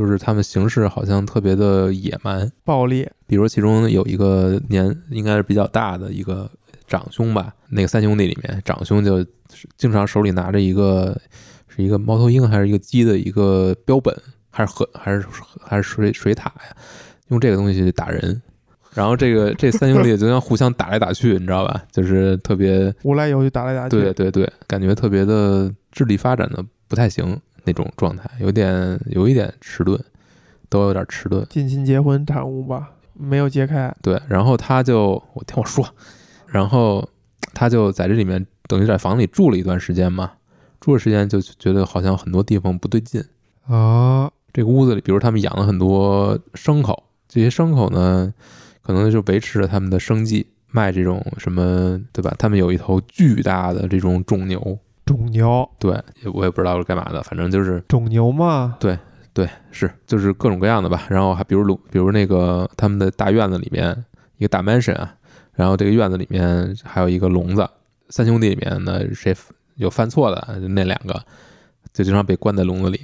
就是他们行事好像特别的野蛮，暴烈，比如其中有一个年应该是比较大的一个长兄吧，那个三兄弟里面，长兄就经常手里拿着一个是一个猫头鹰还是一个鸡的一个标本，还是河还是还是水水塔呀，用这个东西去打人。然后这个这三兄弟就像互相打来打去，你知道吧？就是特别无来由就打来打去。对对对，感觉特别的智力发展的不太行那种状态，有点有一点迟钝，都有点迟钝。近亲结婚产物吧，没有揭开。对，然后他就我听我说，然后他就在这里面等于在房里住了一段时间嘛，住的时间就觉得好像很多地方不对劲。啊，这个屋子里，比如他们养了很多牲口，这些牲口呢，可能就维持着他们的生计，卖这种什么，对吧？他们有一头巨大的这种种牛，种牛，对，我也不知道是干嘛的，反正就是种牛嘛。对，对是就是各种各样的吧。然后还比如比如那个他们的大院子里面一个大 mansion 啊，然后这个院子里面还有一个笼子。三兄弟里面呢，谁有犯错的，那两个就经常被关在笼子里，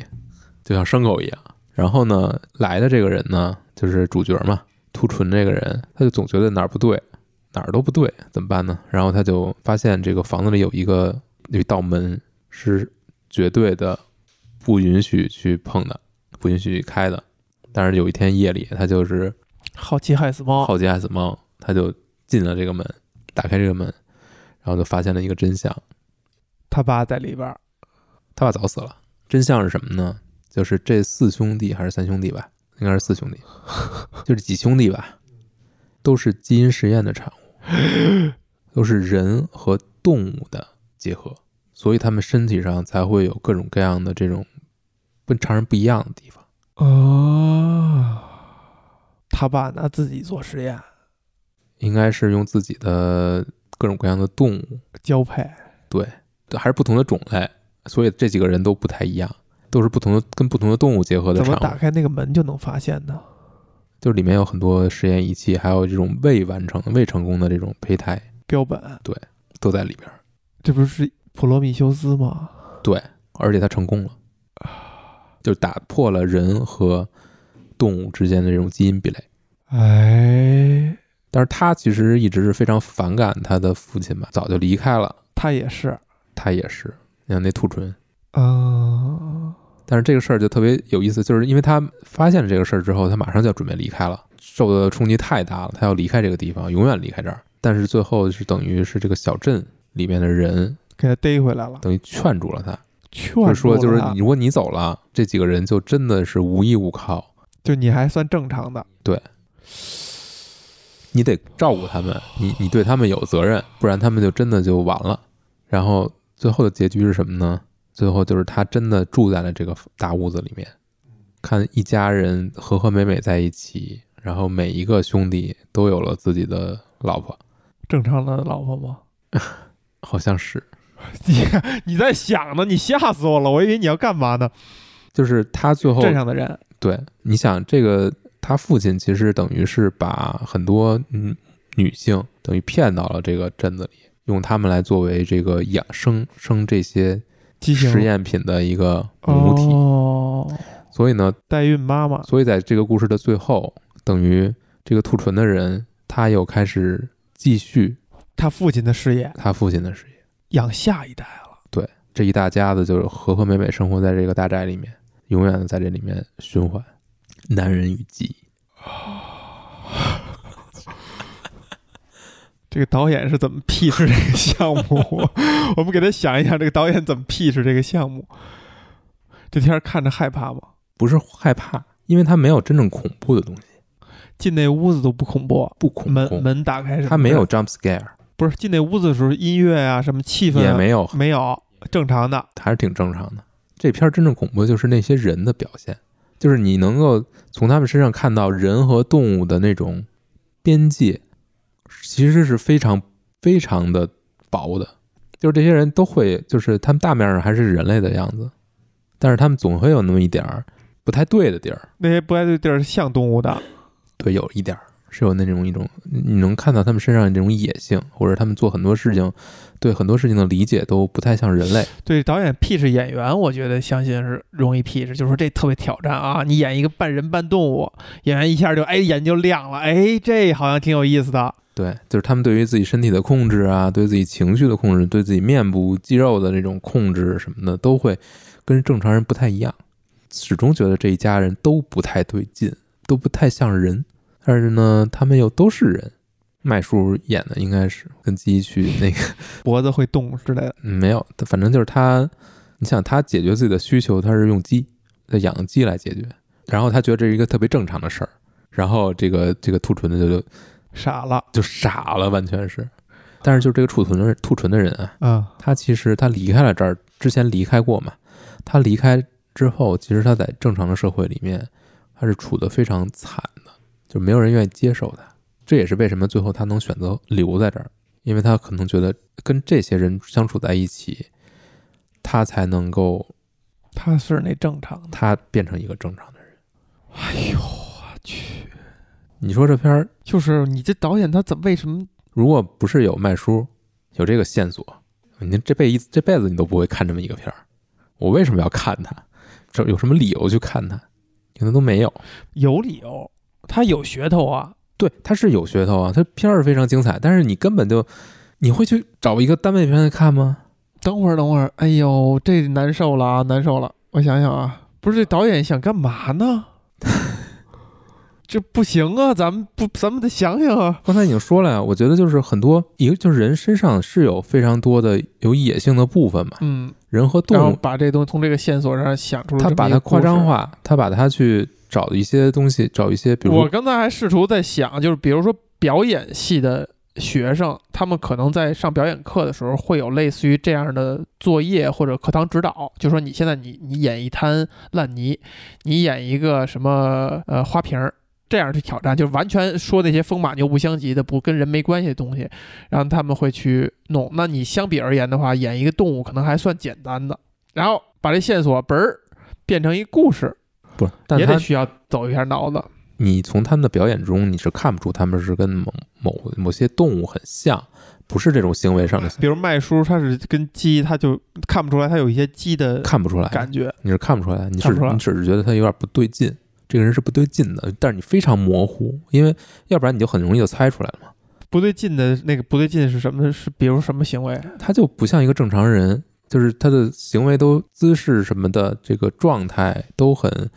就像牲口一样。然后呢，来的这个人呢，就是主角嘛，兔唇这个人，他就总觉得哪儿不对，哪儿都不对，怎么办呢？然后他就发现这个房子里有一个有一道门是绝对的不允许去碰的。不允许开的。但是有一天夜里，他就是好奇害死猫。好奇害死猫，他就进了这个门，打开这个门，然后就发现了一个真相：他爸在里边儿。他爸早死了。真相是什么呢？就是这四兄弟还是三兄弟吧，应该是四兄弟，就是几兄弟吧，都是基因实验的产物，都是人和动物的结合，所以他们身体上才会有各种各样的这种跟常人不一样的地方。哦，他爸拿自己做实验，应该是用自己的各种各样的动物，交配。对，还是不同的种类，所以这几个人都不太一样，都是不同的跟不同的动物结合的怎么。打开那个门就能发现呢？就是里面有很多实验仪器，还有这种未完成、未成功的这种胚胎标本，对都在里边儿。这不是普罗米修斯吗？对，而且他成功了，就打破了人和动物之间的这种基因壁垒。哎，但是他其实一直是非常反感他的父亲吧，早就离开了，他也是。他也是。你看那兔唇，啊，但是这个事儿就特别有意思，就是因为他发现了这个事儿之后，他马上就要准备离开了，受的冲击太大了，他要离开这个地方，永远离开这儿。但是最后是等于是这个小镇里面的人给他逮回来了，等于劝住了他，劝就是说就是如果你走了，这几个人就真的是无依无靠，就你还算正常的。对你得照顾他们，你你对他们有责任，不然他们就真的就完了。然后最后的结局是什么呢？最后就是他真的住在了这个大屋子里面，看一家人和和美美在一起，然后每一个兄弟都有了自己的老婆，正常的老婆吗？(laughs) 好像是，(laughs) 你你在想呢？你吓死我了！我以为你要干嘛呢？就是他最后镇上的人，对，你想这个他父亲其实等于是把很多嗯女性等于骗到了这个镇子里，用他们来作为这个养生生这些畸形实验品的一个母体。哦，所以呢，代孕妈妈，所以在这个故事的最后，等于这个兔唇的人他又开始继续他父亲的事业他父亲的事业。养下一代了。对这一大家子就是和和美美生活在这个大宅里面，永远的在这里面循环。男人与鸡，(laughs) 这个导演是怎么 pitch 这个项目？(laughs) 我们给他想一想，这个导演怎么 pitch 这个项目？这天儿看着害怕吗？不是害怕，因为他没有真正恐怖的东西，进那屋子都不恐怖，不恐门怖。门门打开他没有 jump scare，不是进那屋子的时候，音乐啊，什么气氛、啊、也没有，没有正常的。还是挺正常的。这片儿真正恐怖的就是那些人的表现，就是你能够从他们身上看到人和动物的那种边界，其实是非常非常的薄的。就是这些人都会，就是他们大面上还是人类的样子，但是他们总会有那么一点儿不太对的地儿。那些不太对的地儿像动物的，对，有一点儿是有那种一种，你能看到他们身上这种野性，或者他们做很多事情，对很多事情的理解都不太像人类。对导演 pitch 演员，我觉得相信是容易 pitch，就是说这特别挑战啊！你演一个半人半动物，演员一下就哎眼睛就亮了，哎这好像挺有意思的。对，就是他们对于自己身体的控制啊，对自己情绪的控制，对自己面部肌肉的这种控制什么的，都会跟正常人不太一样。始终觉得这一家人都不太对劲，都不太像人，但是呢，他们又都是人。麦叔演的应该是跟鸡去那个 (laughs) 脖子会动之类的，嗯没有，反正就是他，你想他解决自己的需求，他是用鸡，他养鸡来解决，然后他觉得这是一个特别正常的事儿，然后这个这个兔唇的就就傻了就傻了，完全是。但是就是这个兔唇的兔唇的人啊，啊！他其实他离开了这儿，之前离开过嘛。他离开之后，其实他在正常的社会里面，他是处的非常惨的，就没有人愿意接受他。这也是为什么最后他能选择留在这儿，因为他可能觉得跟这些人相处在一起，他才能够他是那正常的。他变成一个正常的人。哎呦我去！你说这片儿就是你这导演他怎为什么如果不是有麦叔有这个线索，你这辈子这辈子你都不会看这么一个片儿。我为什么要看他？这有什么理由去看他？可能都没有。有理由？他有噱头啊！对，它是有噱头啊，它片儿非常精彩，但是你根本就你会去找一个单位片来看吗？等会儿，等会儿，哎呦，这难受了啊，难受了！我想想啊，不是这导演想干嘛呢？(laughs) 这不行啊，咱们不，咱们得想想啊。刚才已经说了呀，我觉得就是很多一个就是人身上是有非常多的有野性的部分嘛，嗯，人和然后动物，把这东西从这个线索上想出了这么一个他把它夸张。化，他把它去找一些东西，找一些比如我刚才还试图在想，就是比如说表演系的学生，他们可能在上表演课的时候会有类似于这样的作业或者课堂指导，就说你现在你你演一滩烂泥，你演一个什么呃花瓶儿。这样去挑战，就完全说那些风马牛不相及的、不跟人没关系的东西，然后他们会去弄。那你相比而言的话，演一个动物可能还算简单的，然后把这线索嘣儿变成一故事，不是，但他也得需要走一下脑子。你从他们的表演中，你是看不出他们是跟某某某些动物很像，不是这种行为上的，比如麦叔，他是跟鸡，他就看不出来，他有一些鸡的看不出来，感觉。你是看不出来，你是你只是觉得他有点不对劲，这个人是不对劲的，但是你非常模糊，因为要不然你就很容易就猜出来了嘛。不对劲的那个不对劲是什么？是比如什么行为？他就不像一个正常人，就是他的行为都姿势什么的，这个状态都很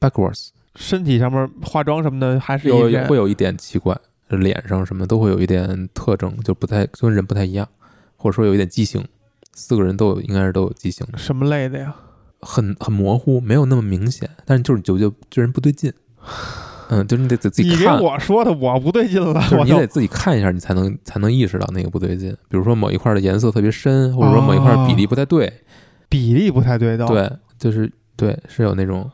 backwards，身体上面化妆什么的还是有会有一点奇怪，脸上什么都会有一点特征，就不太跟人不太一样，或者说有一点畸形。四个人都有，应该是都有畸形的，什么类的呀？很很模糊，没有那么明显，但是就是就就这人不对劲。(laughs) 嗯，就是你得自己你给看，我说的，我不对劲了，就是你得自己看一下，你才能才能意识到那个不对劲。比如说某一块的颜色特别深，或者说某一块比例不太对，比例不太对的。，对，就是对，是有那种，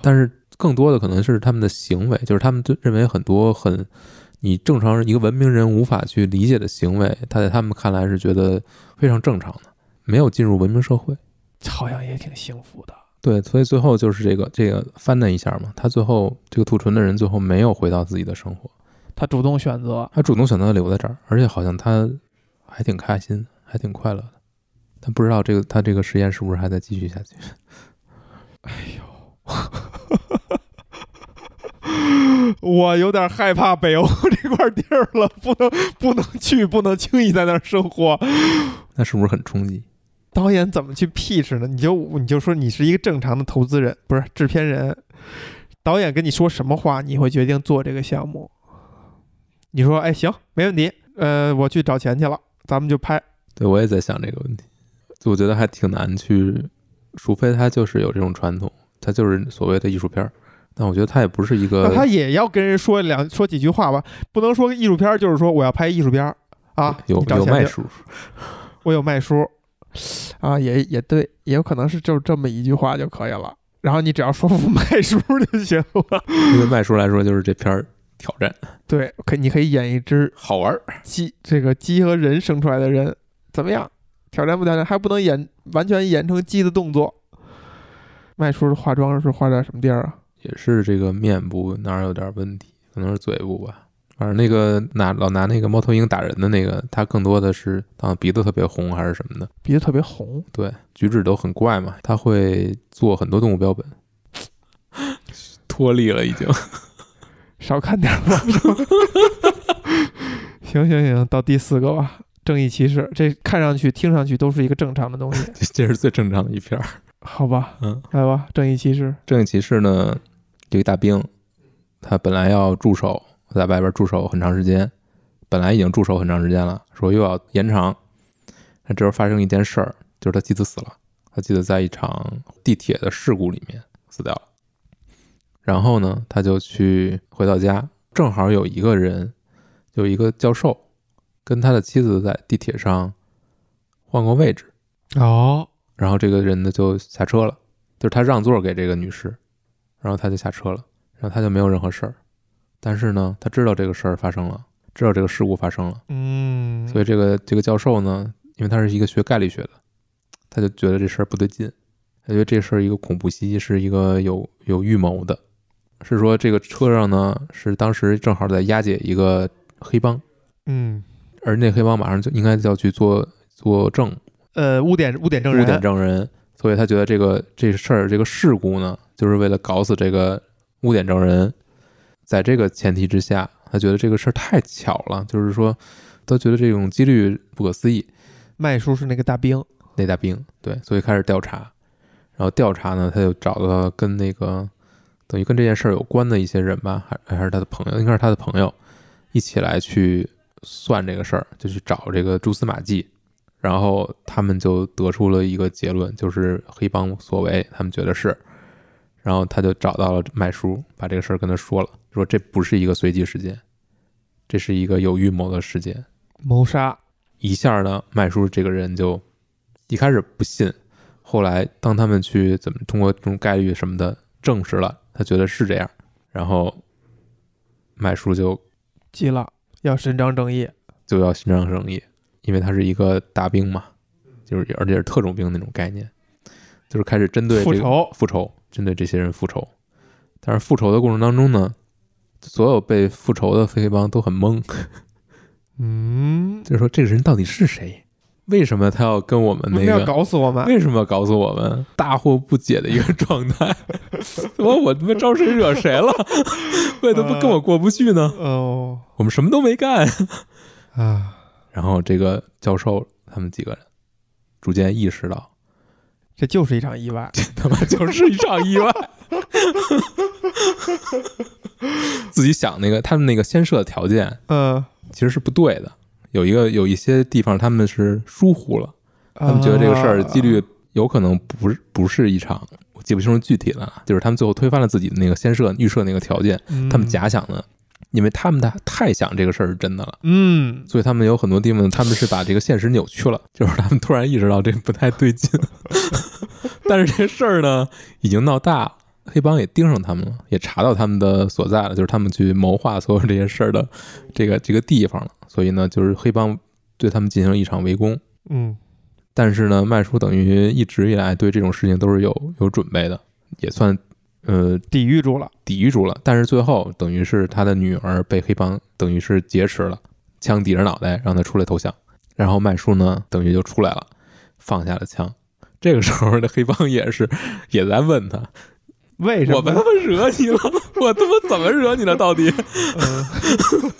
但是更多的可能是他们的行为，就是他们就认为很多很你正常人一个文明人无法去理解的行为，他在他们看来是觉得非常正常的，没有进入文明社会。好像也挺幸福的。对，所以最后就是这个这个翻了一下嘛，他最后这个兔唇的人最后没有回到自己的生活，他主动选择，他主动选择留在这儿，而且好像他还挺开心，还挺快乐的。但不知道这个他这个实验是不是还在继续下去？哎呦 (laughs) 我有点害怕北欧这块地儿了，不能不能去，不能轻易在那儿生活。那是不是很冲击？导演怎么去 pitch 呢？你就你就说你是一个正常的投资人，不是制片人。导演跟你说什么话，你会决定做这个项目？你说，哎，行，没问题，呃，我去找钱去了，咱们就拍。对我也在想这个问题，就我觉得还挺难去，除非他就是有这种传统，他就是所谓的艺术片儿。但我觉得他也不是一个那他也要跟人说两说几句话吧，不能说艺术片儿就是说我要拍艺术片儿啊，有有卖书，我有卖书，啊，也也对，也有可能是就这么一句话就可以了。然后你只要说服麦叔就行了。对麦叔来说就是这片儿挑战对，可你可以演一只好玩儿，鸡，这个鸡和人生出来的人怎么样？挑战不挑战？还不能演完全演成鸡的动作。麦叔的化妆是化在什么地儿啊？也是这个面部哪儿有点问题，可能是嘴部吧。反正那个拿老拿那个猫头鹰打人的那个，他更多的是啊鼻子特别红还是什么的，鼻子特别红，对，举止都很怪嘛。他会做很多动物标本，(laughs) 脱力了已经。(laughs) 少看点儿吧。(laughs) 行行行，到第四个吧。正义骑士，这看上去、听上去都是一个正常的东西，这是最正常的一篇儿。好吧？嗯，来吧，正义骑士。正义骑士呢，有一大兵，他本来要驻守在外边驻守很长时间，本来已经驻守很长时间了，说又要延长。那这时候发生一件事儿，就是他妻子死了，他妻子在一场地铁的事故里面死掉了。然后呢，他就去回到家，正好有一个人，有一个教授，跟他的妻子在地铁上换过位置。哦，然后这个人呢就下车了，就是他让座给这个女士，然后他就下车了，然后他就没有任何事儿。但是呢，他知道这个事儿发生了，知道这个事故发生了，嗯，所以这个这个教授呢，因为他是一个学概率学的，他就觉得这事儿不对劲，他觉得这事儿一个恐怖袭击是一个有有预谋的，是说这个车上呢是当时正好在押解一个黑帮，嗯，而那黑帮马上就应该就要去做做证。呃，污点污点证人，污点证人，所以他觉得这个这事儿这个事故呢，就是为了搞死这个污点证人。在这个前提之下，他觉得这个事儿太巧了，就是说，都觉得这种几率不可思议。麦叔是那个大兵，那大兵对，所以开始调查，然后调查呢，他就找到了跟那个等于跟这件事儿有关的一些人吧，还还是他的朋友，应该是他的朋友，一起来去算这个事儿，就去找这个蛛丝马迹，然后他们就得出了一个结论，就是黑帮所为，他们觉得是，然后他就找到了麦叔，把这个事儿跟他说了，说这不是一个随机事件，这是一个有预谋的事件。谋杀，一下呢，麦叔这个人就一开始不信，后来当他们去怎么通过这种概率什么的证实了，他觉得是这样，然后麦叔就急了，要伸张正义。就要伸张正义，因为他是一个大兵嘛，就是而且是特种兵那种概念，就是开始针对这个复仇，复仇，针对这些人复仇。但是复仇的过程当中呢，所有被复仇的黑帮都很懵，嗯，就是说这个人到底是谁？为什么他要跟我们那个？搞死我们？为什么要搞死我们？大惑不解的一个状态。(laughs) 怎么我他妈招谁惹谁了？为什么跟我过不去呢？哦我们什么都没干。啊，然后这个教授他们几个人逐渐意识到，这就是一场意外。(laughs) 这他妈就是一场意外。(laughs) (laughs) 自己想那个他们那个先设的条件嗯，其实是不对的，有一个有一些地方他们是疏忽了，他们觉得这个事儿几率有可能不是不是一场我记不清楚具体了，就是他们最后推翻了自己的那个先设预设那个条件，他们假想的，因为他们的太想这个事儿是真的了。嗯，所以他们有很多地方，他们是把这个现实扭曲了，(laughs) 就是他们突然意识到这不太对劲。(laughs) 但是这事儿呢，已经闹大了，黑帮也盯上他们了，也查到他们的所在了，就是他们去谋划所有这些事儿的这个这个地方了。所以呢，就是黑帮对他们进行了一场围攻。嗯但是呢，麦叔等于一直以来对这种事情都是有有准备的，也算呃抵御住了。抵御住了。但是最后等于是他的女儿被黑帮等于是劫持了，枪抵着脑袋让他出来投降，然后麦叔呢等于就出来了，放下了枪。这个时候的黑帮也是也在问他，为什么？我们他妈惹你了？我他妈怎么惹你了？到底？嗯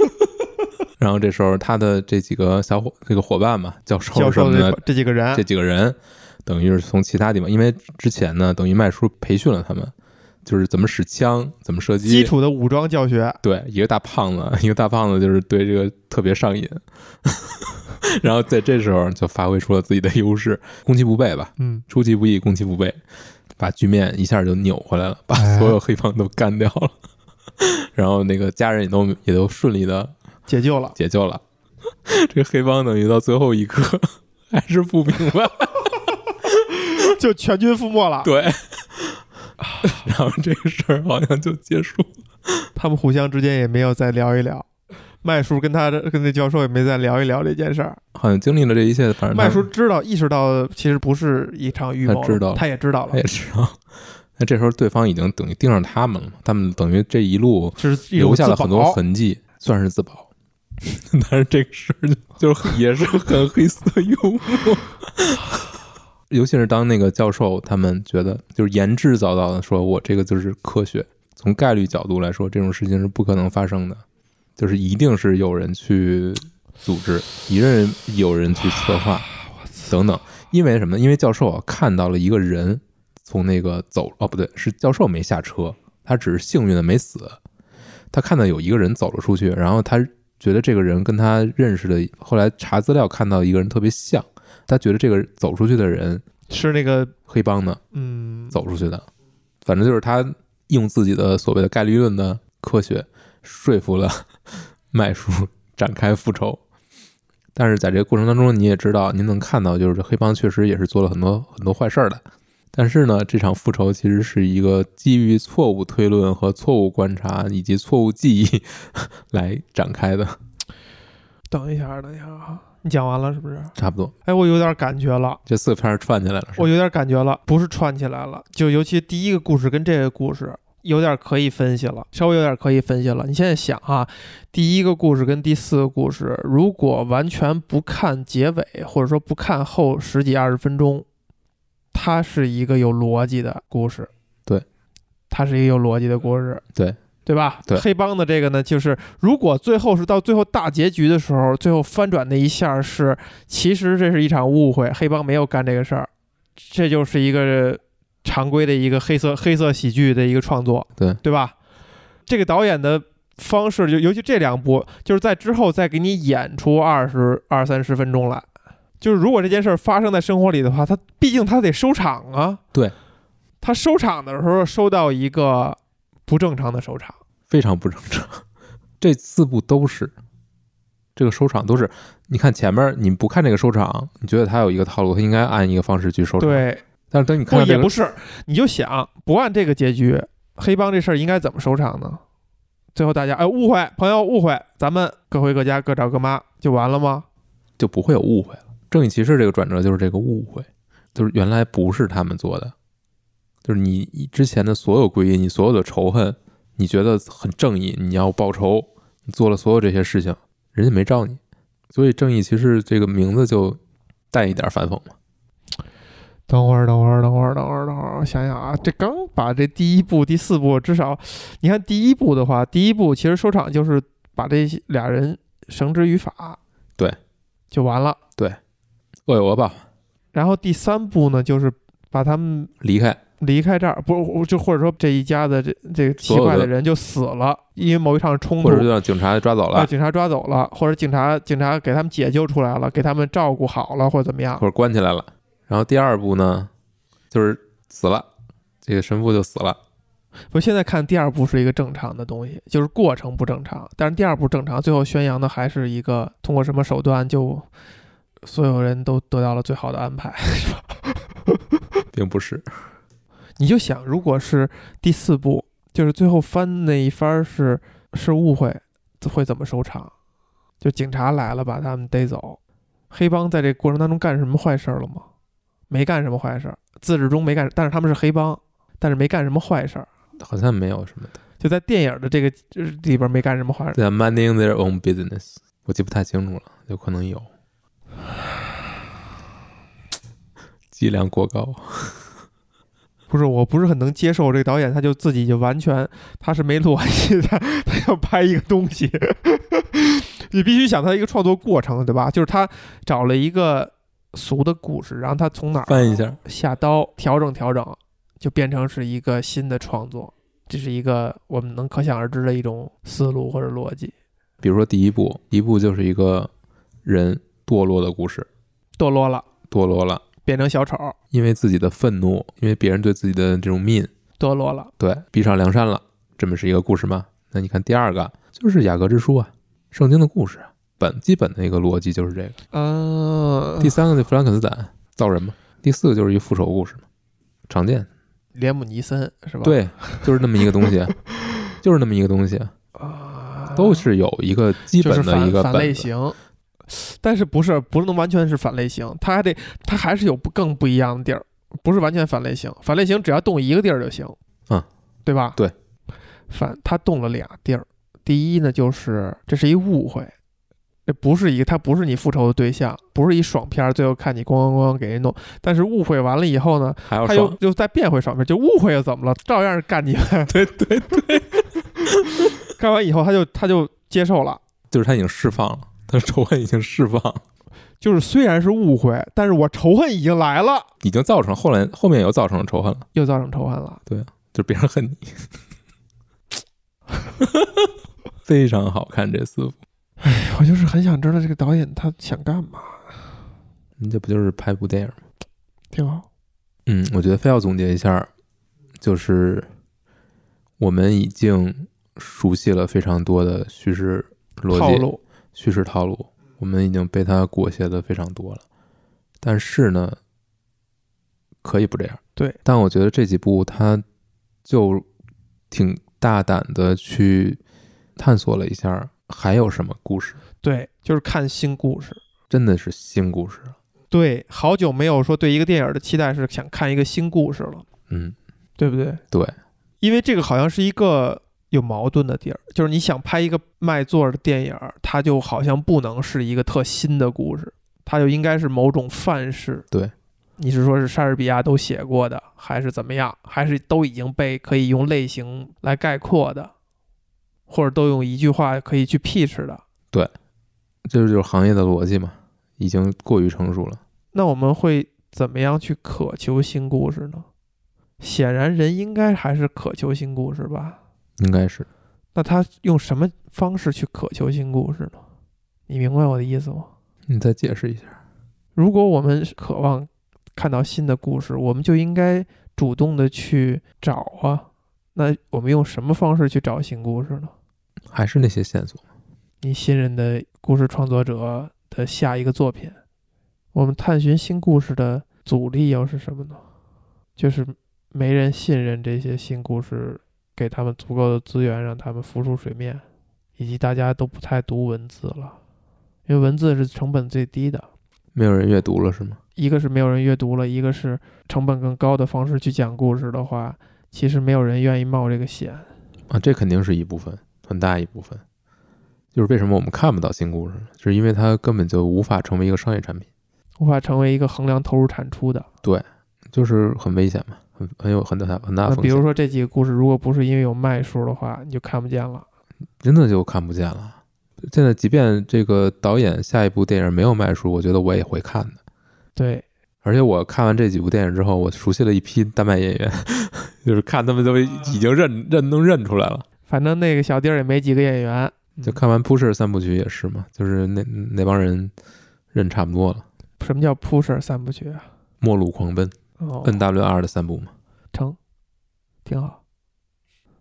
(laughs) 然后这时候他的这几个小伙这个伙伴嘛，教授教授什么的这这几个人这，几个人，等于是从其他地方，因为之前呢，等于麦叔培训了他们，就是怎么使枪，怎么射击，基础的武装教学，对，一个大胖子，一个大胖子就是对这个特别上瘾，(laughs) 然后在这时候就发挥出了自己的优势，攻其不备吧，嗯，出其不意，攻其不备，把局面一下就扭回来了，把哎所有黑帮都干掉了，(laughs) 然后那个家人也都也都顺利的解救了。解救了。这个黑帮等于到最后一刻 (laughs) 还是不明白，就全军覆没了。对，(laughs) 然后这个事儿好像就结束了。他们互相之间也没有再聊一聊。麦叔跟他的跟那教授也没再聊一聊这件事儿。好像经历了这一切，反正麦叔知道意识到其实不是一场预谋，他知道。他也知道了。他也，知道，(laughs) 那这时候对方已经等于盯上他们了，他们等于这一路就是留下了很多痕迹，算是自保。(laughs) 但是这个事儿就就也是很黑色幽默，尤其是当那个教授他们觉得就是言之凿凿的说，我这个就是科学，从概率角度来说，这种事情是不可能发生的，就是一定是有人去组织，一定有人去策划等等。因为什么？因为教授啊看到了一个人从那个走哦，不对，是教授没下车，他只是幸运的没死。他看到有一个人走了出去，然后他觉得这个人跟他认识的，后来查资料看到一个人特别像，他觉得这个走出去的人是那个黑帮的嗯，走出去的，反正就是他用自己的所谓的概率论的科学说服了麦叔展开复仇。但是在这个过程当中，你也知道，您能看到，就是这黑帮确实也是做了很多很多坏事儿的。但是呢，这场复仇其实是一个基于错误推论和错误观察以及错误记忆 (laughs) 来展开的，等一下，等一下啊，你讲完了是不是？差不多。哎，我有点感觉了，这四个片儿串起来了，是我有点感觉了，不是串起来了，就尤其第一个故事跟这个故事有点可以分析了，稍微有点可以分析了。你现在想啊，第一个故事跟第四个故事，如果完全不看结尾，或者说不看后十几二十分钟，它是一个有逻辑的故事。对，它是一个有逻辑的故事。对。对吧？对黑帮的这个呢，就是如果最后是到最后大结局的时候，最后翻转那一下是，其实这是一场误会，黑帮没有干这个事儿，这就是一个常规的一个黑色黑色喜剧的一个创作，对对吧？这个导演的方式，就尤其这两部，就是在之后再给你演出二十二三十分钟来。就是如果这件事儿发生在生活里的话，他毕竟他得收场啊。对，他收场的时候收到一个不正常的收场。非常不正常。(laughs) 这四部都是这个收场都是，你看前面你不看这个收场，你觉得他有一个套路，他应该按一个方式去收场。，对，但是等你不看这个也不是，你就想不按这个结局，黑帮这事儿应该怎么收场呢？最后大家哎误会，朋友误会，咱们各回各家各找各妈就完了吗？就不会有误会了。正义骑士这个转折就是这个误会，就是原来不是他们做的，就是你你之前的所有归因，你所有的仇恨，你觉得很正义，你要报仇，你做了所有这些事情，人家没招你，所以正义骑士这个名字就带一点反讽嘛。等会儿，等会儿，等会儿，等会儿，等会儿，我想想啊，这刚把这第一部、第四部，至少你看第一部的话，第一部其实收场就是把这俩人绳之于法，对，就完了。对恶有恶报，然后第三部呢，就是把他们离开，离开这儿，不就或者说这一家的这这个奇怪的人就死了，因为某一场冲突或者就让警察抓走了，把警察抓走了，或者警察警察给他们解救出来了，给他们照顾好了，或者怎么样或。者关起来了。然后第二部呢，就是死了，这个神父就死了。不，现在看第二部是一个正常的东西，就是过程不正常，但是第二部正常，最后宣扬的还是一个通过什么手段就所有人都得到了最好的安排，是吧？(laughs) 并不是，你就想，如果是第四部，就是最后翻那一番是是误会，会怎么收场？就警察来了，把他们逮走。黑帮在这过程当中干什么坏事了吗？没干什么坏事，自始终没干，但是他们是黑帮，但是没干什么坏事，好像没有什么的。就在电影的这个呃里边没干什么坏事。They're minding their own business，我记不太清楚了，有可能有。剂量过高，(laughs) 不是，我不是很能接受这个导演，他就自己就完全他是没逻辑的，(laughs) 他要拍一个东西，(laughs) 你必须想他一个创作过程，对吧？就是他找了一个俗的故事，然后他从哪儿翻一下，下刀调整调整，就变成是一个新的创作，这是一个我们能可想而知的一种思路或者逻辑。比如说第一部，第一部就是一个人堕落的故事，堕落了，堕落了，变成小丑，因为自己的愤怒，因为别人对自己的这种 mean，堕落了，对，逼上梁山了，这么是一个故事吗？那你看第二个就是雅各之书啊，圣经的故事啊，本基本的一个逻辑就是这个。嗯、第三个就弗兰肯斯坦造人嘛，第四个就是一复仇故事嘛，常见。连姆尼森是吧？对，就是那么一个东西，(laughs) 就是那么一个东西，啊，都是有一个基本的一个就是反反。类型，但是不是不能完全是反类型，它还得它还是有不更不一样的地儿，不是完全反类型。反类型只要动一个地儿就行，嗯，对吧？对，反它动了俩地儿，第一呢就是这是一误会。这不是一个，他不是你复仇的对象，不是一爽片儿，最后看你咣咣咣给人弄。但是误会完了以后呢，还要他又爽，又再变回爽片，就误会又怎么了？照样干你们。(laughs) 对对对，(laughs) 干完以后，他就他就接受了。就是他已经释放了，他的仇恨已经释放，就是虽然是误会，但是我仇恨已经来了，已经造成后来后面又造成了仇恨了，又造成仇恨了。对就别人恨你。(laughs) 非常好看这四部，我就是很想知道这个导演他想干嘛，你这不就是拍部电影吗？挺好。嗯，我觉得非要总结一下，就是我们已经熟悉了非常多的叙事逻辑、叙事套路，我们已经被它裹挟的非常多了。但是呢，可以不这样。对，但我觉得这几部它就挺大胆的去探索了一下，还有什么故事，对，就是看新故事。真的是新故事。对，好久没有说对一个电影的期待是想看一个新故事了，嗯，对不对？对，因为这个好像是一个有矛盾的地儿，就是你想拍一个卖座的电影，它就好像不能是一个特新的故事，它就应该是某种范式。对，你是说是莎士比亚都写过的，还是怎么样？还是都已经被可以用类型来概括的，或者都用一句话可以去 pitch 的？对这就是行业的逻辑嘛，已经过于成熟了。那我们会怎么样去渴求新故事呢？显然，人应该还是渴求新故事吧？应该是那他用什么方式去渴求新故事呢？你明白我的意思吗？你再解释一下。如果我们渴望看到新的故事，我们就应该主动的去找啊。那我们用什么方式去找新故事呢？还是那些线索，你信任的故事创作者的下一个作品，我们探寻新故事的阻力又是什么呢？就是没人信任这些新故事，给他们足够的资源让他们浮出水面，以及大家都不太读文字了，因为文字是成本最低的。没有人阅读了是吗？一个是没有人阅读了，一个是成本更高的方式去讲故事的话，其实没有人愿意冒这个险。啊，这肯定是一部分，很大一部分。就是为什么我们看不到新故事是因为它根本就无法成为一个商业产品，无法成为一个衡量投入产出的。对就是很危险嘛，很很有很大很大的风险。比如说这几个故事，如果不是因为有卖数的话，你就看不见了。真的就看不见了。现在即便这个导演下一部电影没有卖书，我觉得我也会看的。对，而且我看完这几部电影之后，我熟悉了一批丹麦演员，(laughs) 就是看他们都已经认认能认出来了。反正那个小地儿也没几个演员，就看完《Pusher》三部曲也是嘛，就是那那帮人认差不多了。什么叫 pusher 三部曲啊？末路狂奔哦，，N W R 的三部嘛，成挺好。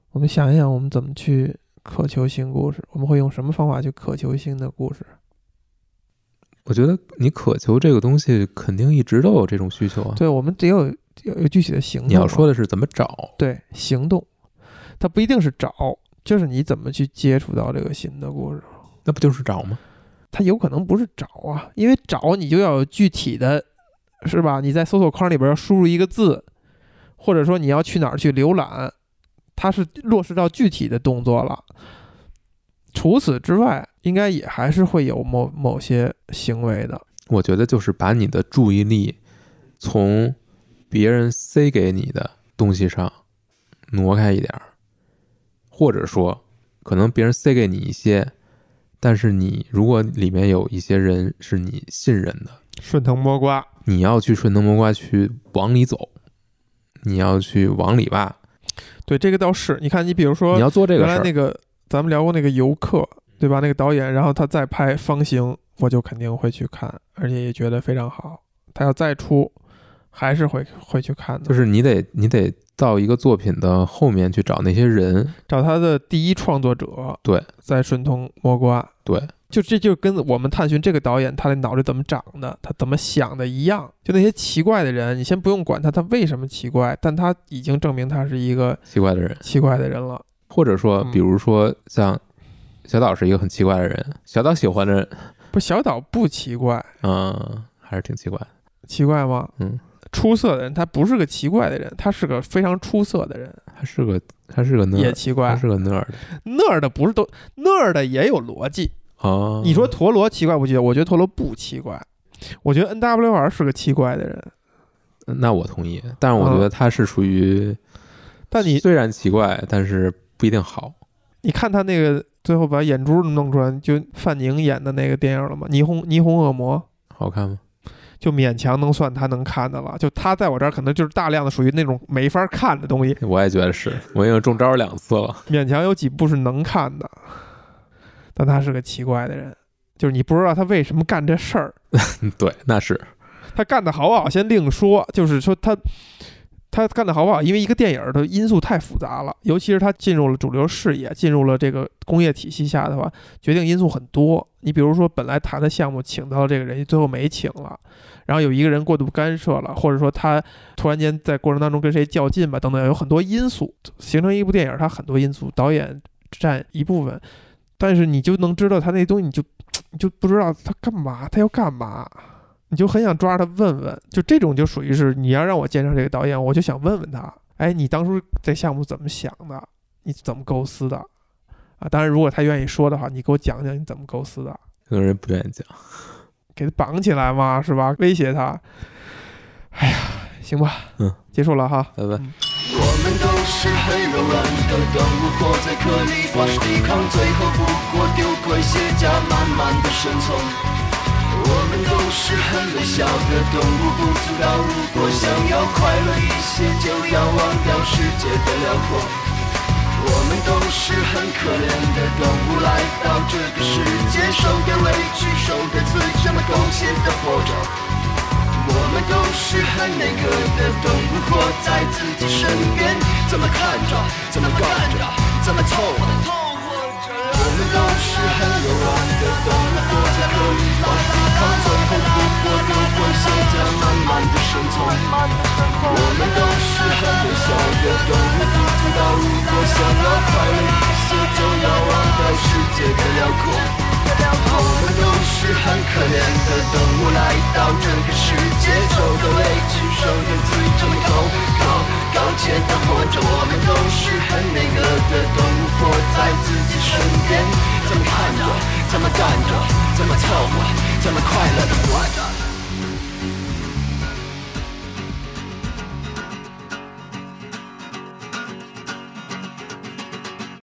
我们想一想，我们怎么去渴求新故事？我们会用什么方法去渴求新的故事？我觉得你渴求这个东西，肯定一直都有这种需求啊。对，我们得有有有具体的行动。你要说的是怎么找，对行动，它不一定是找，就是你怎么去接触到这个新的故事。那不就是找吗？它有可能不是找啊，因为找你就要有具体的，是吧？你在搜索框里边要输入一个字，或者说你要去哪儿去浏览，它是落实到具体的动作了。除此之外，应该也还是会有某某些行为的。我觉得就是把你的注意力从别人塞给你的东西上挪开一点儿，或者说，可能别人塞给你一些，但是你如果里面有一些人是你信任的，顺藤摸瓜，你要去顺藤摸瓜去往里走，你要去往里挖，对这个倒是。你看，你比如说你要做这个原事儿。来那个咱们聊过那个游客，对吧？那个导演，然后他再拍《方形》，我就肯定会去看，而且也觉得非常好。他要再出，还是会会去看的。就是你得你得到一个作品的后面去找那些人，找他的第一创作者，对，在顺藤摸瓜。对，就这就跟我们探寻这个导演他的脑袋怎么长的，他怎么想的一样。就那些奇怪的人，你先不用管他他为什么奇怪，但他已经证明他是一个奇怪的人，奇怪的人了。或者说，嗯比如说像小岛是一个很奇怪的人，小岛喜欢的人，不，小岛不奇怪，嗯，还是挺奇怪的，奇怪吗？嗯，出色的人，他不是个奇怪的人，他是个非常出色的人，他是个他是个也奇怪。是个 nerd 那儿的不是都那儿的也有逻辑。啊。你说陀螺奇怪不奇怪？我觉得陀螺不奇怪，我觉得 N W R 是个奇怪的人。那我同意，但是我觉得他是属于，嗯但你虽然奇怪，但是不一定好。你看他那个最后把眼珠弄出来，就范宁演的那个电影了吗？霓虹霓虹恶魔好看吗？就勉强能算他能看的了。就他在我这儿可能就是大量的属于那种没法看的东西，我也觉得是，我已经中招两次了。勉强有几部是能看的。但他是个奇怪的人，就是你不知道他为什么干这事儿。嗯 (laughs) 对，那是他干的好不好先另说，就是说他他干的好不好，因为一个电影的因素太复杂了，尤其是他进入了主流视野，进入了这个工业体系下的话，决定因素很多。你比如说，本来谈的项目请到这个人，最后没请了，然后有一个人过度干涉了，或者说他突然间在过程当中跟谁较劲吧，等等，有很多因素形成一部电影，它很多因素，导演占一部分，但是你就能知道他那东西，你就你就不知道他干嘛，他要干嘛。你就很想抓着他问问，就这种就属于是你要让我介绍这个导演，我就想问问他，哎，你当初这项目怎么想的？你怎么构思的？啊，当然，如果他愿意说的话，你给我讲讲你怎么构思的，可能人不愿意讲。(laughs) 给他绑起来嘛，是吧？威胁他。哎呀，行吧，嗯，结束了哈。拜拜。我们都是很柔软的动物，活在抵抗，最后不过丢盔卸甲，慢慢的生存。我们都是很微小的动物，不知道如果想要快乐一些，就要忘掉世界的辽阔。我们都是很可怜的动物，来到这个世界，受的委屈，受的刺，这么贡献的活着。我们都是很那个的动物，活在自己身边，怎么看着，怎么干着，怎么凑合。我们都是很柔软的动物，活在壳里到，最后不过丢盔卸甲，慢慢的生存。我们都是很渺小的动物，不知道如果想要快乐一些，就要忘掉世界的辽阔。我们都是很可怜的动物，来到这个世界，受的委屈，受的罪，这么高高高洁的活着。我们都是很那个的动物，活在自己身边，怎么看着，怎么干着，怎么凑合，怎么快乐的活着。